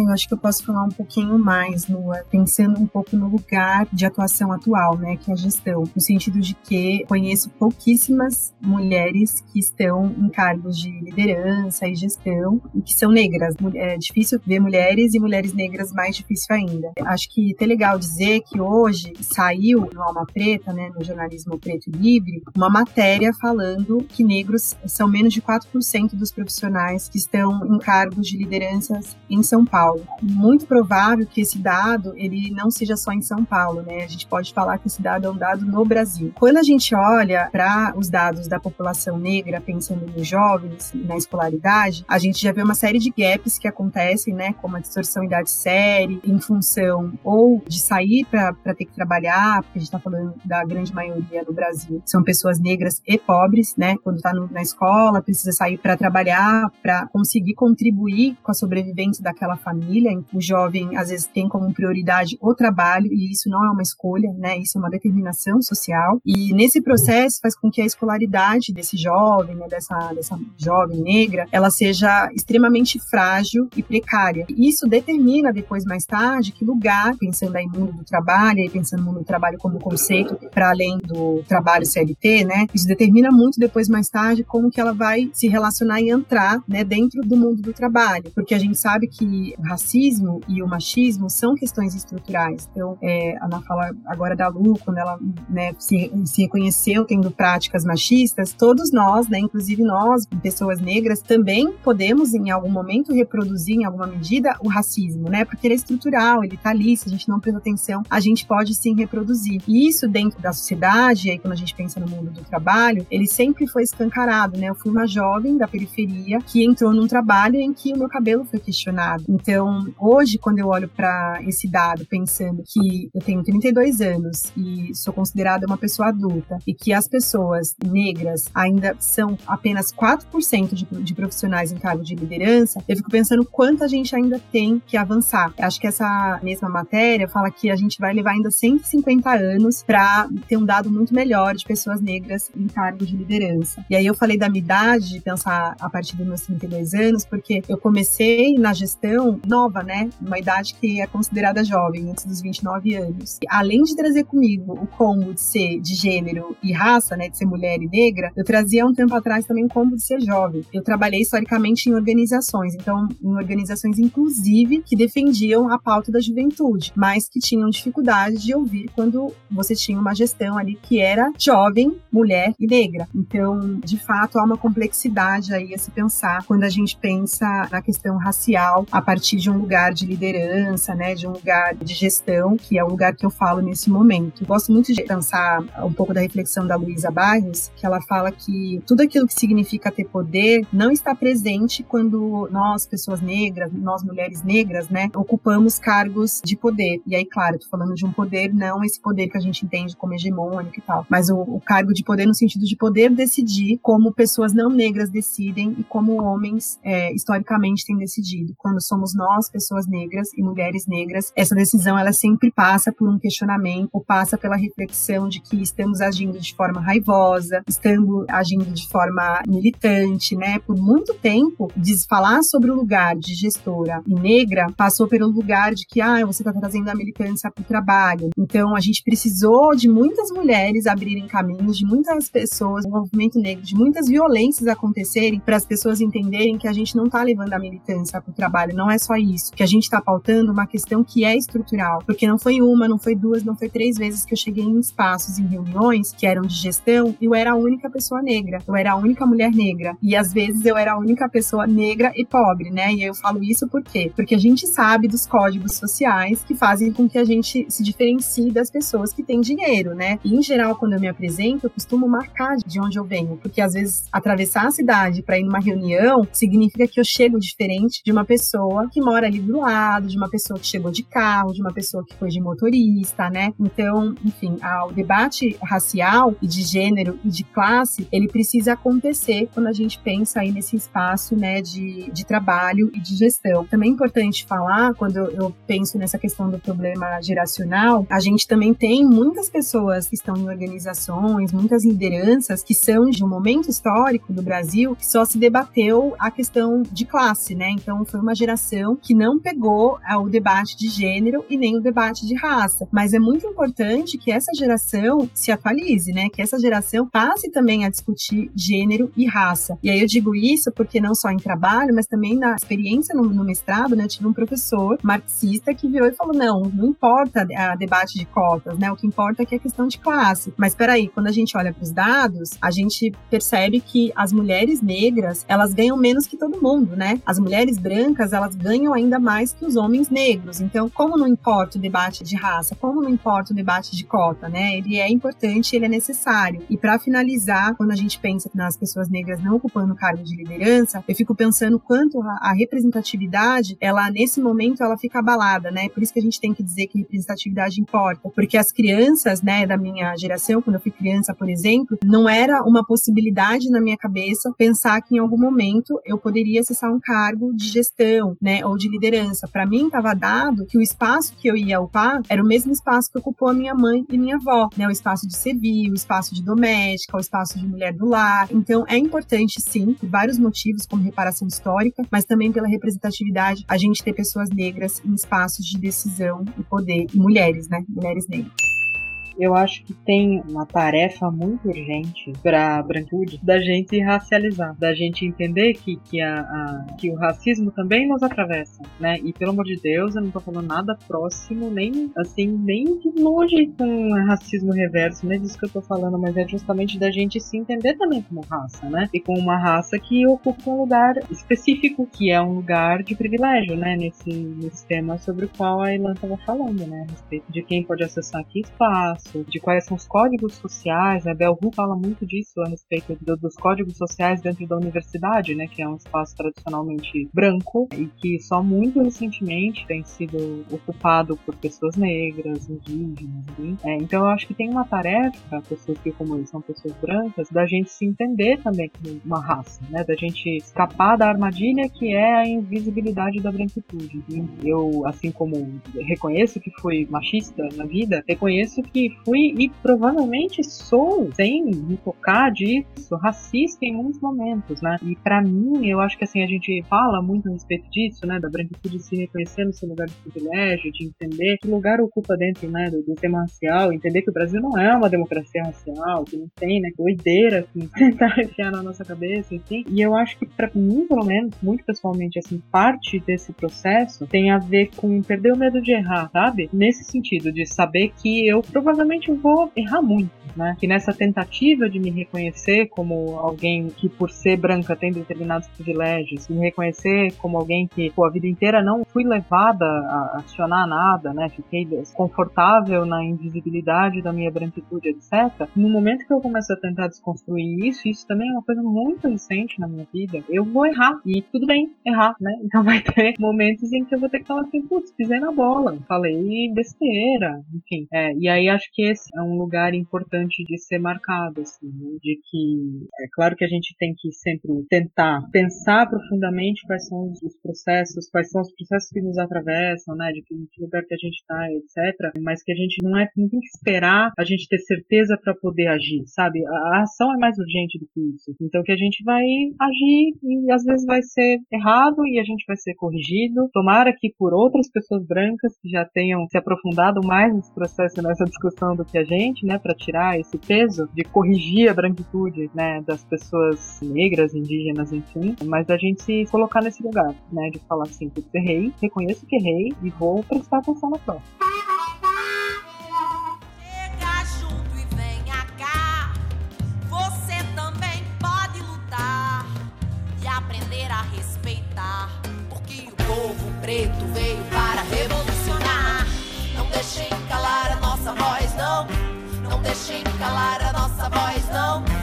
Eu acho que eu posso falar um pouquinho mais, no, pensando um pouco no lugar de atuação atual, né, que é a gestão, no sentido de que conheço pouquíssimas mulheres que estão em cargos de liderança e gestão e que são negras. É difícil ver mulheres e mulheres negras mais difícil ainda. Acho que é legal dizer que hoje saiu no Alma Preta, né, no jornalismo preto e livre, uma matéria falando que negros são menos de 4% dos profissionais que estão em cargos de lideranças em São Paulo. Paulo. Muito provável que esse dado ele não seja só em São Paulo, né? A gente pode falar que esse dado é um dado no Brasil. Quando a gente olha para os dados da população negra, pensando nos jovens, na escolaridade, a gente já vê uma série de gaps que acontecem, né? Como a distorção idade série, em função ou de sair para ter que trabalhar, porque a gente está falando da grande maioria no Brasil, são pessoas negras e pobres, né? Quando está na escola, precisa sair para trabalhar, para conseguir contribuir com a sobrevivência daquela família família. O jovem, às vezes, tem como prioridade o trabalho, e isso não é uma escolha, né? Isso é uma determinação social. E nesse processo faz com que a escolaridade desse jovem, né, dessa, dessa jovem negra, ela seja extremamente frágil e precária. Isso determina depois, mais tarde, que lugar, pensando aí no mundo do trabalho, e pensando no mundo do trabalho como conceito, para além do trabalho CLT, né? Isso determina muito depois, mais tarde, como que ela vai se relacionar e entrar, né, dentro do mundo do trabalho. Porque a gente sabe que racismo e o machismo são questões estruturais. Então, é, a Ana fala agora da Lu, quando ela né, se, se reconheceu tendo práticas machistas, todos nós, né, inclusive nós, pessoas negras, também podemos, em algum momento, reproduzir, em alguma medida, o racismo, né? Porque ele é estrutural, ele tá ali, se a gente não presta atenção, a gente pode sim reproduzir. E isso dentro da sociedade, aí quando a gente pensa no mundo do trabalho, ele sempre foi escancarado, né? Eu fui uma jovem da periferia que entrou num trabalho em que o meu cabelo foi questionado. Então, hoje, quando eu olho para esse dado, pensando que eu tenho 32 anos e sou considerada uma pessoa adulta e que as pessoas negras ainda são apenas 4% de, de profissionais em cargo de liderança, eu fico pensando quanto a gente ainda tem que avançar. Acho que essa mesma matéria fala que a gente vai levar ainda 150 anos para ter um dado muito melhor de pessoas negras em cargo de liderança. E aí eu falei da minha idade, de pensar a partir dos meus 32 anos, porque eu comecei na gestão nova, né? Uma idade que é considerada jovem, antes dos 29 anos. Além de trazer comigo o combo de ser de gênero e raça, né? De ser mulher e negra, eu trazia um tempo atrás também o combo de ser jovem. Eu trabalhei historicamente em organizações, então em organizações inclusive que defendiam a pauta da juventude, mas que tinham dificuldade de ouvir quando você tinha uma gestão ali que era jovem, mulher e negra. Então, de fato, há uma complexidade aí a se pensar quando a gente pensa na questão racial a partir de um lugar de liderança, né, de um lugar de gestão, que é o lugar que eu falo nesse momento. Eu gosto muito de pensar um pouco da reflexão da Luísa Barros, que ela fala que tudo aquilo que significa ter poder não está presente quando nós, pessoas negras, nós mulheres negras, né, ocupamos cargos de poder. E aí, claro, tô falando de um poder, não esse poder que a gente entende como hegemônico e tal, mas o, o cargo de poder no sentido de poder decidir como pessoas não negras decidem e como homens é, historicamente têm decidido. Quando somos nós, pessoas negras e mulheres negras, essa decisão ela sempre passa por um questionamento, ou passa pela reflexão de que estamos agindo de forma raivosa, estamos agindo de forma militante, né? Por muito tempo, falar sobre o lugar de gestora e negra passou pelo lugar de que, ah, você está trazendo a militância para o trabalho. Então, a gente precisou de muitas mulheres abrirem caminhos, de muitas pessoas, o movimento negro, de muitas violências acontecerem para as pessoas entenderem que a gente não está levando a militância para o trabalho, não é só isso, que a gente está pautando uma questão que é estrutural, porque não foi uma, não foi duas, não foi três vezes que eu cheguei em espaços, em reuniões que eram de gestão e eu era a única pessoa negra, eu era a única mulher negra e às vezes eu era a única pessoa negra e pobre, né? E eu falo isso por quê? Porque a gente sabe dos códigos sociais que fazem com que a gente se diferencie das pessoas que têm dinheiro, né? E em geral, quando eu me apresento, eu costumo marcar de onde eu venho, porque às vezes atravessar a cidade para ir numa reunião significa que eu chego diferente de uma pessoa que mora ali do lado, de uma pessoa que chegou de carro, de uma pessoa que foi de motorista, né? Então, enfim, o debate racial e de gênero e de classe, ele precisa acontecer quando a gente pensa aí nesse espaço, né, de, de trabalho e de gestão. Também é importante falar, quando eu, eu penso nessa questão do problema geracional, a gente também tem muitas pessoas que estão em organizações, muitas lideranças que são de um momento histórico do Brasil que só se debateu a questão de classe, né? Então foi uma geração que não pegou o debate de gênero e nem o debate de raça. Mas é muito importante que essa geração se atualize, né? Que essa geração passe também a discutir gênero e raça. E aí eu digo isso porque não só em trabalho, mas também na experiência no, no mestrado, né? Eu tive um professor marxista que virou e falou: não, não importa a debate de cotas, né? O que importa é que é questão de classe. Mas peraí, quando a gente olha para os dados, a gente percebe que as mulheres negras, elas ganham menos que todo mundo, né? As mulheres brancas, elas ganham ainda mais que os homens negros. Então, como não importa o debate de raça, como não importa o debate de cota, né? Ele é importante, ele é necessário. E para finalizar, quando a gente pensa nas pessoas negras não ocupando cargo de liderança, eu fico pensando quanto a, representatividade, ela nesse momento ela fica abalada, né? Por isso que a gente tem que dizer que representatividade importa, porque as crianças, né, da minha geração, quando eu fui criança, por exemplo, não era uma possibilidade na minha cabeça pensar que em algum momento eu poderia acessar um cargo de gestão, né? Né, ou de liderança. Para mim estava dado que o espaço que eu ia ocupar era o mesmo espaço que ocupou a minha mãe e minha avó, né, o espaço de servir, o espaço de doméstica, o espaço de mulher do lar. Então é importante sim, por vários motivos, como reparação histórica, mas também pela representatividade, a gente ter pessoas negras em espaços de decisão e poder, e mulheres, né, mulheres negras eu acho que tem uma tarefa muito urgente para a branquitude da gente racializar, da gente entender que, que, a, a, que o racismo também nos atravessa, né? E pelo amor de Deus, eu não tô falando nada próximo, nem assim, nem de longe com racismo reverso, não é disso que eu tô falando, mas é justamente da gente se entender também como raça, né? E como uma raça que ocupa um lugar específico, que é um lugar de privilégio, né? Nesse, nesse tema sobre o qual a Ilan estava falando, né? A respeito de quem pode acessar que espaço isso, de quais são os códigos sociais. A Bell Hooks fala muito disso a respeito do, dos códigos sociais dentro da universidade, né, que é um espaço tradicionalmente branco e que só muito recentemente tem sido ocupado por pessoas negras, indígenas. É, então eu acho que tem uma tarefa, pessoas que como eles são pessoas brancas, da gente se entender também como uma raça, né, da gente escapar da armadilha que é a invisibilidade da branquitude. Eu, assim como reconheço que fui machista na vida, reconheço que fui e provavelmente sou, sem me tocar disso, racista em muitos momentos, né? E para mim, eu acho que assim, a gente fala muito a respeito disso, né? Da branquitude se reconhecer no seu lugar de privilégio, de entender que lugar ocupa dentro, né? Do, do tema racial, entender que o Brasil não é uma democracia racial, que não tem, né? Doideira que tentar enfiar na nossa cabeça, enfim. E eu acho que para mim, pelo menos, muito pessoalmente, assim, parte desse processo tem a ver com perder o medo de errar, sabe? Nesse sentido, de saber que eu provavelmente provavelmente vou errar muito, né? Que nessa tentativa de me reconhecer como alguém que, por ser branca, tem determinados privilégios, me reconhecer como alguém que, pô, a vida inteira não fui levada a acionar nada, né? Fiquei desconfortável na invisibilidade da minha branquitude, etc. No momento que eu começo a tentar desconstruir isso, isso também é uma coisa muito recente na minha vida, eu vou errar. E tudo bem errar, né? Então vai ter momentos em que eu vou ter que falar assim, putz, pisei na bola, falei besteira, enfim. É, e aí acho que esse é um lugar importante de ser marcado, assim, né? de que é claro que a gente tem que sempre tentar pensar profundamente quais são os processos, quais são os processos que nos atravessam, né, de que lugar que a gente está, etc. Mas que a gente não é não tem que esperar a gente ter certeza para poder agir, sabe? A, a ação é mais urgente do que isso. Então que a gente vai agir e às vezes vai ser errado e a gente vai ser corrigido. Tomara que por outras pessoas brancas que já tenham se aprofundado mais nesse processo, nessa discussão do que a gente, né, para tirar esse peso de corrigir a branquitude, né, das pessoas negras, indígenas, enfim, mas a gente se colocar nesse lugar, né, de falar assim, que errei, reconheço que errei e vou prestar atenção na prova. Deixem calar a nossa voz, não.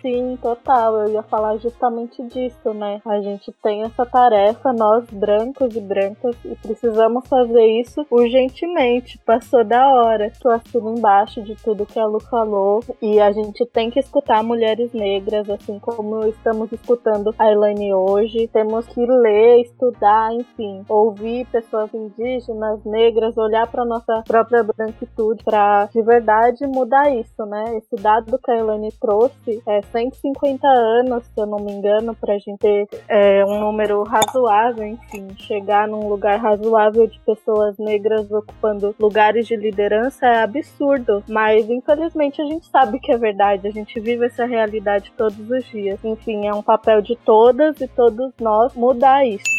Sim, total. Eu ia falar justamente disso, né? A gente tem essa tarefa, nós brancos e brancas, e precisamos fazer isso urgentemente. Passou da hora. Tô assino embaixo de tudo que a Lu falou. E a gente tem que escutar mulheres negras, assim como estamos escutando a Elaine hoje. Temos que ler, estudar, enfim, ouvir pessoas indígenas, negras, olhar para nossa própria branquitude, para de verdade mudar isso, né? Esse dado que a Elaine trouxe é 150 anos, se eu não me engano, para a gente ter é, um número razoável, enfim, chegar num lugar razoável de pessoas negras ocupando lugares de liderança é absurdo. Mas infelizmente a gente sabe que é verdade, a gente vive essa realidade todos os dias. Enfim, é um papel de todas e todos nós mudar isso.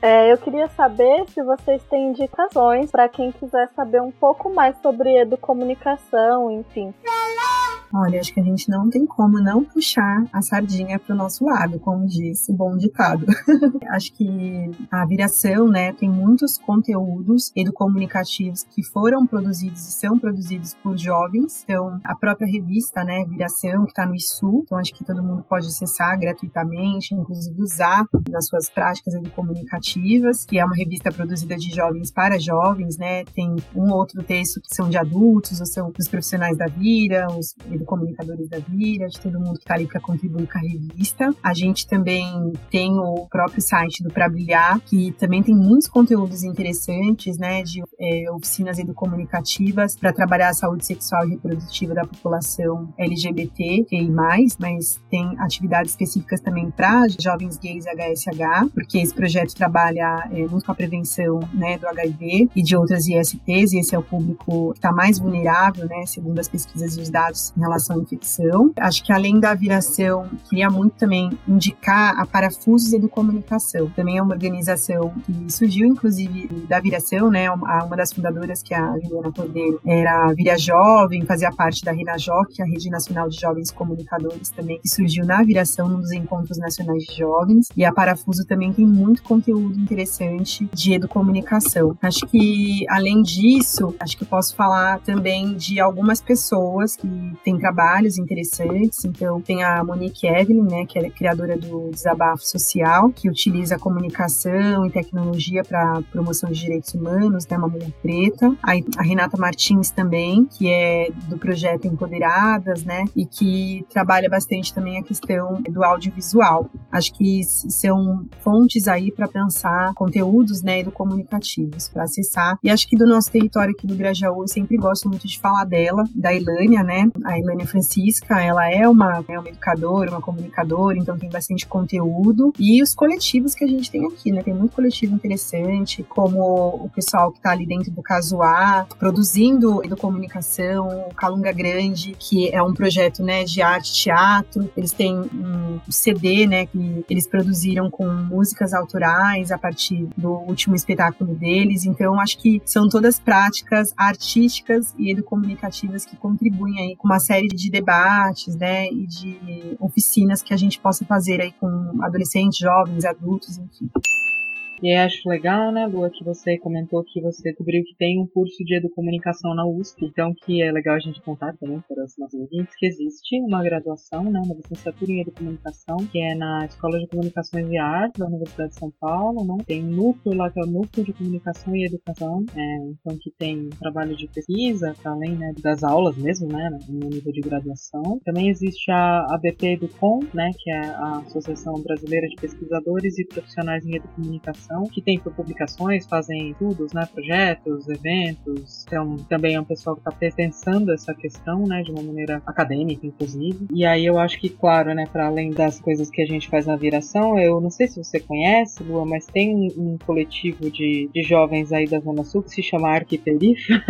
É, eu queria saber se vocês têm indicações para quem quiser saber um pouco mais sobre educomunicação, enfim. Olha, acho que a gente não tem como não puxar a sardinha para o nosso lado, como disse o bom ditado. acho que a viração, né, tem muitos conteúdos educomunicativos que foram produzidos e são produzidos por jovens. Então, a própria revista, né, Viração, que está no ISU, então acho que todo mundo pode acessar gratuitamente, inclusive usar nas suas práticas educomunicativas, que é uma revista produzida de jovens para jovens, né, tem um outro texto que são de adultos, ou são dos profissionais da vida, os comunicadores da Vira, de todo mundo que está ali para contribuir com a revista. A gente também tem o próprio site do Pra Brilhar, que também tem muitos conteúdos interessantes, né, de é, oficinas educomunicativas para trabalhar a saúde sexual e reprodutiva da população LGBT e mais, mas tem atividades específicas também para jovens gays HSH, porque esse projeto trabalha é, muito com a prevenção, né, do HIV e de outras ISTs, e esse é o público que está mais vulnerável, né, segundo as pesquisas e os dados em relação à infecção. Acho que além da viração, queria muito também indicar a Parafusos Educomunicação. Também é uma organização que surgiu, inclusive, da viração, né, uma das fundadoras, que é a Juliana Cordeiro, era Vira Jovem, fazia parte da RENAJOC, que é a Rede Nacional de Jovens Comunicadores também, que surgiu na viração num dos encontros nacionais de jovens. E a Parafuso também tem muito conteúdo interessante de educomunicação. Acho que, além disso, acho que posso falar também de algumas pessoas que têm trabalhos interessantes. Então, tem a Monique Evelyn, né, que é criadora do Desabafo Social, que utiliza comunicação e tecnologia para promoção de direitos humanos, né, uma mulher preta. A, a Renata Martins também, que é do projeto Empoderadas, né, e que trabalha bastante também a questão do audiovisual. Acho que são fontes aí para pensar conteúdos, né, do comunicativos para acessar. E acho que do nosso território aqui do Grajaú, eu sempre gosto muito de falar dela, da Ilânia, né? A Ilânia Francisca, ela é uma, é uma educadora, uma comunicadora, então tem bastante conteúdo. E os coletivos que a gente tem aqui, né? Tem muito coletivo interessante, como o pessoal que está ali dentro do Casuá, produzindo comunicação, o Calunga Grande, que é um projeto, né, de arte teatro. Eles têm um CD, né, que eles produziram com músicas autorais a partir do último espetáculo deles. Então, acho que são todas práticas artísticas e educomunicativas que contribuem aí com uma série de debates, né, e de oficinas que a gente possa fazer aí com adolescentes, jovens, adultos, enfim. E acho legal, né, Lua, que você comentou que você descobriu que tem um curso de educomunicação na USP, então que é legal a gente contar também para os nossos ouvintes que existe uma graduação, né, uma licenciatura em educomunicação, que é na Escola de Comunicações e Artes da Universidade de São Paulo, né, tem um núcleo lá que é o Núcleo de Comunicação e Educação, é, então que tem trabalho de pesquisa, além né, das aulas mesmo, né, no nível de graduação. Também existe a ABP Educom, né, que é a Associação Brasileira de Pesquisadores e Profissionais em Educomunicação que tem publicações, fazem estudos, né, projetos, eventos. Então, também é um pessoal que está pensando essa questão, né, de uma maneira acadêmica, inclusive. E aí eu acho que, claro, né, para além das coisas que a gente faz na viração, eu não sei se você conhece, Lua, mas tem um, um coletivo de, de jovens aí da Zona Sul que se chama Arquiperifa.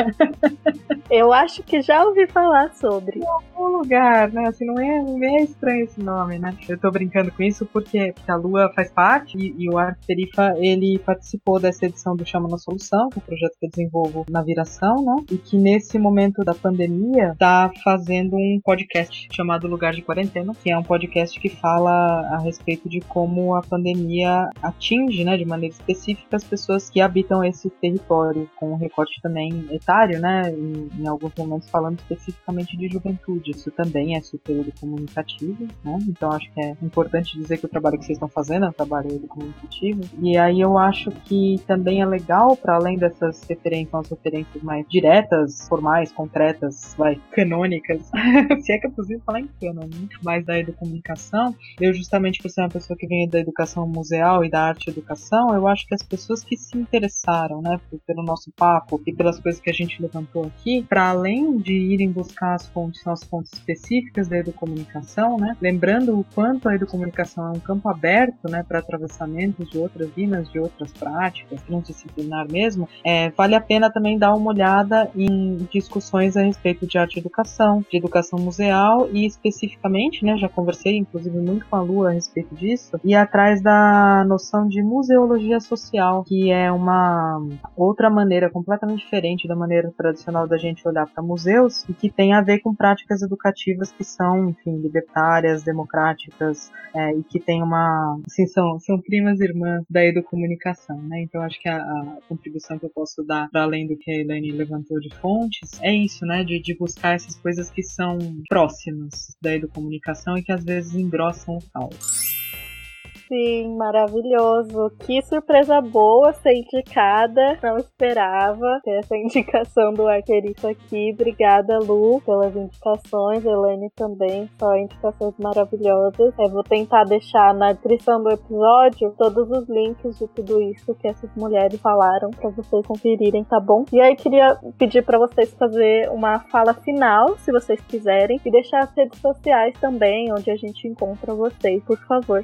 eu acho que já ouvi falar sobre. Em algum lugar, né, assim, não é, não é estranho esse nome, né. Eu tô brincando com isso porque, porque a Lua faz parte e, e o Arquiperifa, ele participou dessa edição do Chama na Solução, que é um projeto que eu desenvolvo na Viração, né? E que nesse momento da pandemia está fazendo um podcast chamado Lugar de Quarentena, que é um podcast que fala a respeito de como a pandemia atinge, né, de maneira específica as pessoas que habitam esse território, com um recorte também etário, né, em, em alguns momentos falando especificamente de juventude. Isso também é super comunicativo, né? Então acho que é importante dizer que o trabalho que vocês estão fazendo é um trabalho comunicativo. E aí eu acho que também é legal, para além dessas referências, as referências mais diretas, formais, concretas, vai, canônicas, se é que é possível falar em canon, né? mais da educomunicação, eu justamente por ser uma pessoa que vem da educação museal e da arte educação, eu acho que as pessoas que se interessaram, né, pelo nosso papo e pelas coisas que a gente levantou aqui, para além de irem buscar as fontes, as fontes específicas da educomunicação, né, lembrando o quanto a educomunicação é um campo aberto, né, para atravessamentos de outras de outras práticas, transdisciplinar mesmo, é, vale a pena também dar uma olhada em discussões a respeito de arte e educação, de educação museal e especificamente, né, já conversei inclusive muito com a Lu a respeito disso, e atrás da noção de museologia social, que é uma outra maneira completamente diferente da maneira tradicional da gente olhar para museus e que tem a ver com práticas educativas que são, enfim, libertárias, democráticas é, e que tem uma, assim, são, são primas irmãs da educação comunicação, né? Então acho que a, a contribuição que eu posso dar para além do que a Elaine levantou de fontes é isso, né? De, de buscar essas coisas que são próximas da educomunicação e que às vezes engrossam o caos. Sim, maravilhoso. Que surpresa boa ser indicada. Não esperava ter essa indicação do arqueirista aqui. Obrigada, Lu, pelas indicações. Elaine também, só indicações maravilhosas. Eu vou tentar deixar na descrição do episódio todos os links de tudo isso que essas mulheres falaram para vocês conferirem, tá bom? E aí queria pedir para vocês fazer uma fala final, se vocês quiserem, e deixar as redes sociais também, onde a gente encontra vocês, por favor.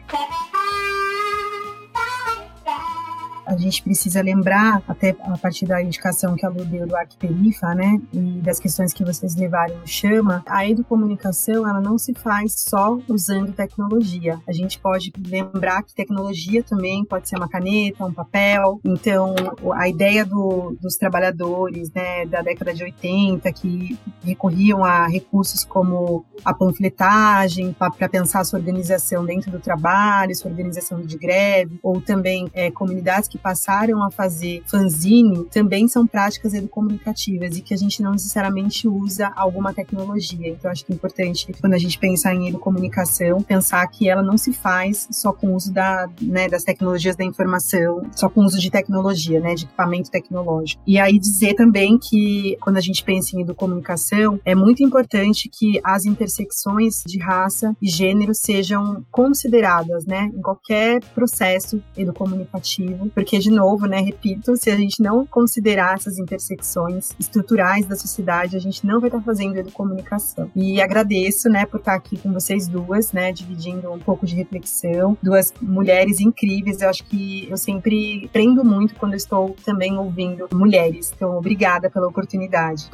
A gente precisa lembrar, até a partir da indicação que a Lu deu do Arquiperifa, né, e das questões que vocês levaram no chama, a educomunicação, ela não se faz só usando tecnologia. A gente pode lembrar que tecnologia também pode ser uma caneta, um papel. Então, a ideia do, dos trabalhadores, né, da década de 80, que recorriam a recursos como a panfletagem para pensar sua organização dentro do trabalho, sua organização de greve, ou também é, comunidades que passaram a fazer fanzine também são práticas educomunicativas e que a gente não necessariamente usa alguma tecnologia. Então, acho que é importante, quando a gente pensar em educomunicação, pensar que ela não se faz só com o uso da, né, das tecnologias da informação, só com o uso de tecnologia, né, de equipamento tecnológico. E aí dizer também que, quando a gente pensa em educomunicação, é muito importante que as intersecções de raça e gênero sejam consideradas, né, em qualquer processo educomunicativo, porque, de novo, né, repito, se a gente não considerar essas intersecções estruturais da sociedade, a gente não vai estar fazendo educomunicação. E agradeço, né, por estar aqui com vocês duas, né, dividindo um pouco de reflexão, duas mulheres incríveis. Eu acho que eu sempre aprendo muito quando estou também ouvindo mulheres. Então, obrigada pela oportunidade.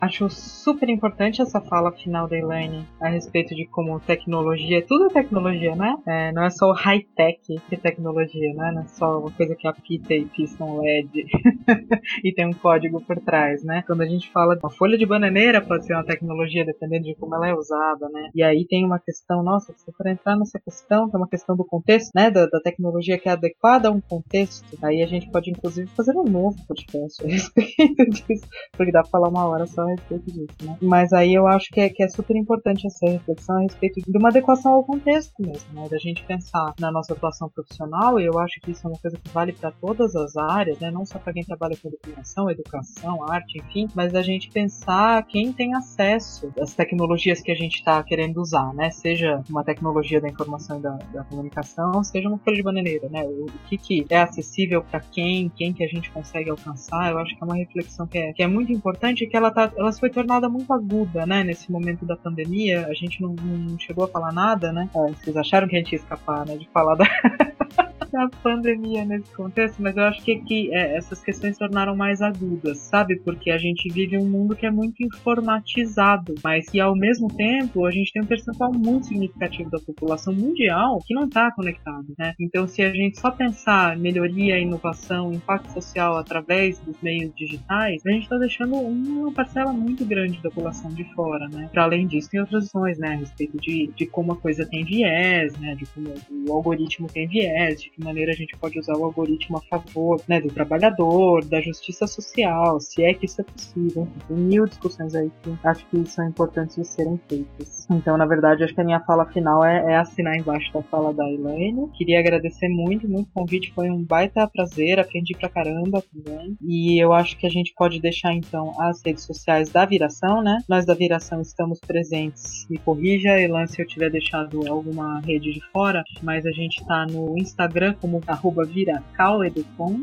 Acho super importante essa fala final da Elaine a respeito de como tecnologia, tudo é tecnologia, né? É, não é só high-tech que é tecnologia, né? Não é só uma coisa que apita e pisca um LED e tem um código por trás, né? Quando a gente fala uma folha de bananeira pode ser uma tecnologia, dependendo de como ela é usada, né? E aí tem uma questão, nossa, se for entrar nessa questão, tem uma questão do contexto, né? Da, da tecnologia que é adequada a um contexto. Aí a gente pode, inclusive, fazer um novo podcast a respeito disso, porque dá pra falar uma hora só a respeito disso, né? Mas aí eu acho que é, que é super importante essa reflexão a respeito de uma adequação ao contexto mesmo, né? Da gente pensar na nossa atuação profissional, e eu acho que isso é uma coisa que vale para todas as áreas, né? Não só para quem trabalha com educação, educação, arte, enfim, mas da gente pensar quem tem acesso às tecnologias que a gente está querendo usar, né? Seja uma tecnologia da informação e da, da comunicação, seja uma folha de bananeira, né? O, o que, que é acessível para quem, quem que a gente consegue alcançar, eu acho que é uma reflexão que é, que é muito importante e que ela, tá, ela foi tornada muito aguda, né? Nesse momento da pandemia, a gente não, não chegou a falar nada, né? É, vocês acharam que a gente ia escapar, né? De falar da. Da pandemia nesse contexto, mas eu acho que, que é, essas questões se tornaram mais agudas, sabe? Porque a gente vive um mundo que é muito informatizado, mas que ao mesmo tempo a gente tem um percentual muito significativo da população mundial que não está conectado, né? Então, se a gente só pensar melhoria, inovação, impacto social através dos meios digitais, a gente está deixando uma parcela muito grande da população de fora, né? Para além disso, tem outras questões, né? A respeito de, de como a coisa tem viés, né? De como o algoritmo tem viés, de que maneira a gente pode usar o algoritmo a favor né, do trabalhador, da justiça social, se é que isso é possível. Tem mil discussões aí que acho que são importantes de serem feitas. Então, na verdade, acho que a minha fala final é, é assinar embaixo da fala da Elaine. Queria agradecer muito, muito o convite, foi um baita prazer, aprendi pra caramba também. E eu acho que a gente pode deixar então as redes sociais da Viração, né? Nós da Viração estamos presentes, me corrija, Elan, se eu tiver deixado alguma rede de fora, mas a gente tá no Instagram como arroba.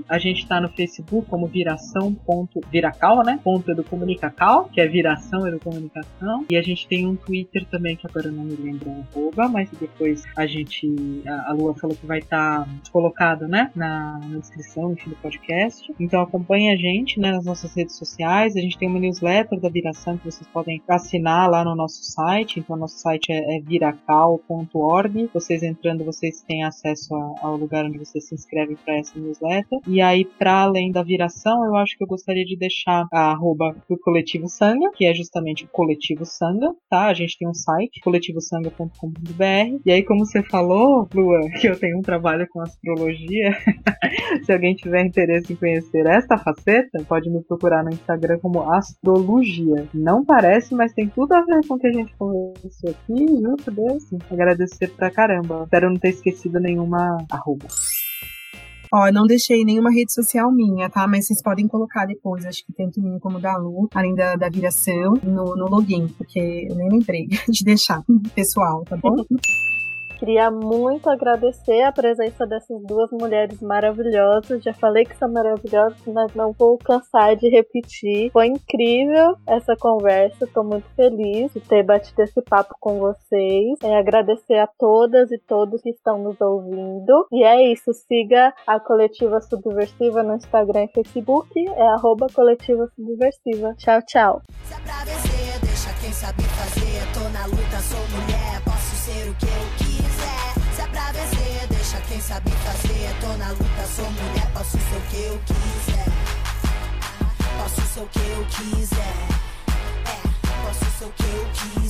A gente está no Facebook como viração ponto, viracal, né? Ponto educomunicacal, que é viração educomunicação. E a gente tem um Twitter também, que agora não me lembro o arroba, mas depois a gente, a, a Lua falou que vai estar tá colocado, né? Na, na descrição, do podcast. Então acompanhe a gente, né? Nas nossas redes sociais. A gente tem uma newsletter da Viração que vocês podem assinar lá no nosso site. Então, nosso site é, é viracal.org. Vocês entrando, vocês têm acesso a, ao lugar onde você se inscreve para essa newsletter. E aí, para além da viração, eu acho que eu gostaria de deixar a arroba do Coletivo Sanga, que é justamente o Coletivo Sanga, tá? A gente tem um site, coletivosanga.com.br. E aí, como você falou, Lua, que eu tenho um trabalho com astrologia, se alguém tiver interesse em conhecer esta faceta, pode me procurar no Instagram como Astrologia. Não parece, mas tem tudo a ver com o que a gente conversou aqui, junto desse. Agradecer pra caramba. Espero não ter esquecido nenhuma arroba. Ó, não deixei nenhuma rede social minha, tá? Mas vocês podem colocar depois, acho que tanto minha como da Lu, além da, da viração, no, no login, porque eu nem lembrei de deixar pessoal, tá bom? Queria muito agradecer a presença dessas duas mulheres maravilhosas. Já falei que são maravilhosas, mas não vou cansar de repetir. Foi incrível essa conversa. Estou muito feliz de ter batido esse papo com vocês. É agradecer a todas e todos que estão nos ouvindo. E é isso. Siga a Coletiva Subversiva no Instagram e Facebook. É arroba Coletiva Subversiva. Tchau, tchau. Se é pra vencer, deixa quem sabe fazer. Tô na luta, sou mulher, posso ser o que eu quem sabe fazer. Tô na luta, sou mulher, posso ser o que eu quiser. Posso ser o que eu quiser. É, posso ser o que eu quiser.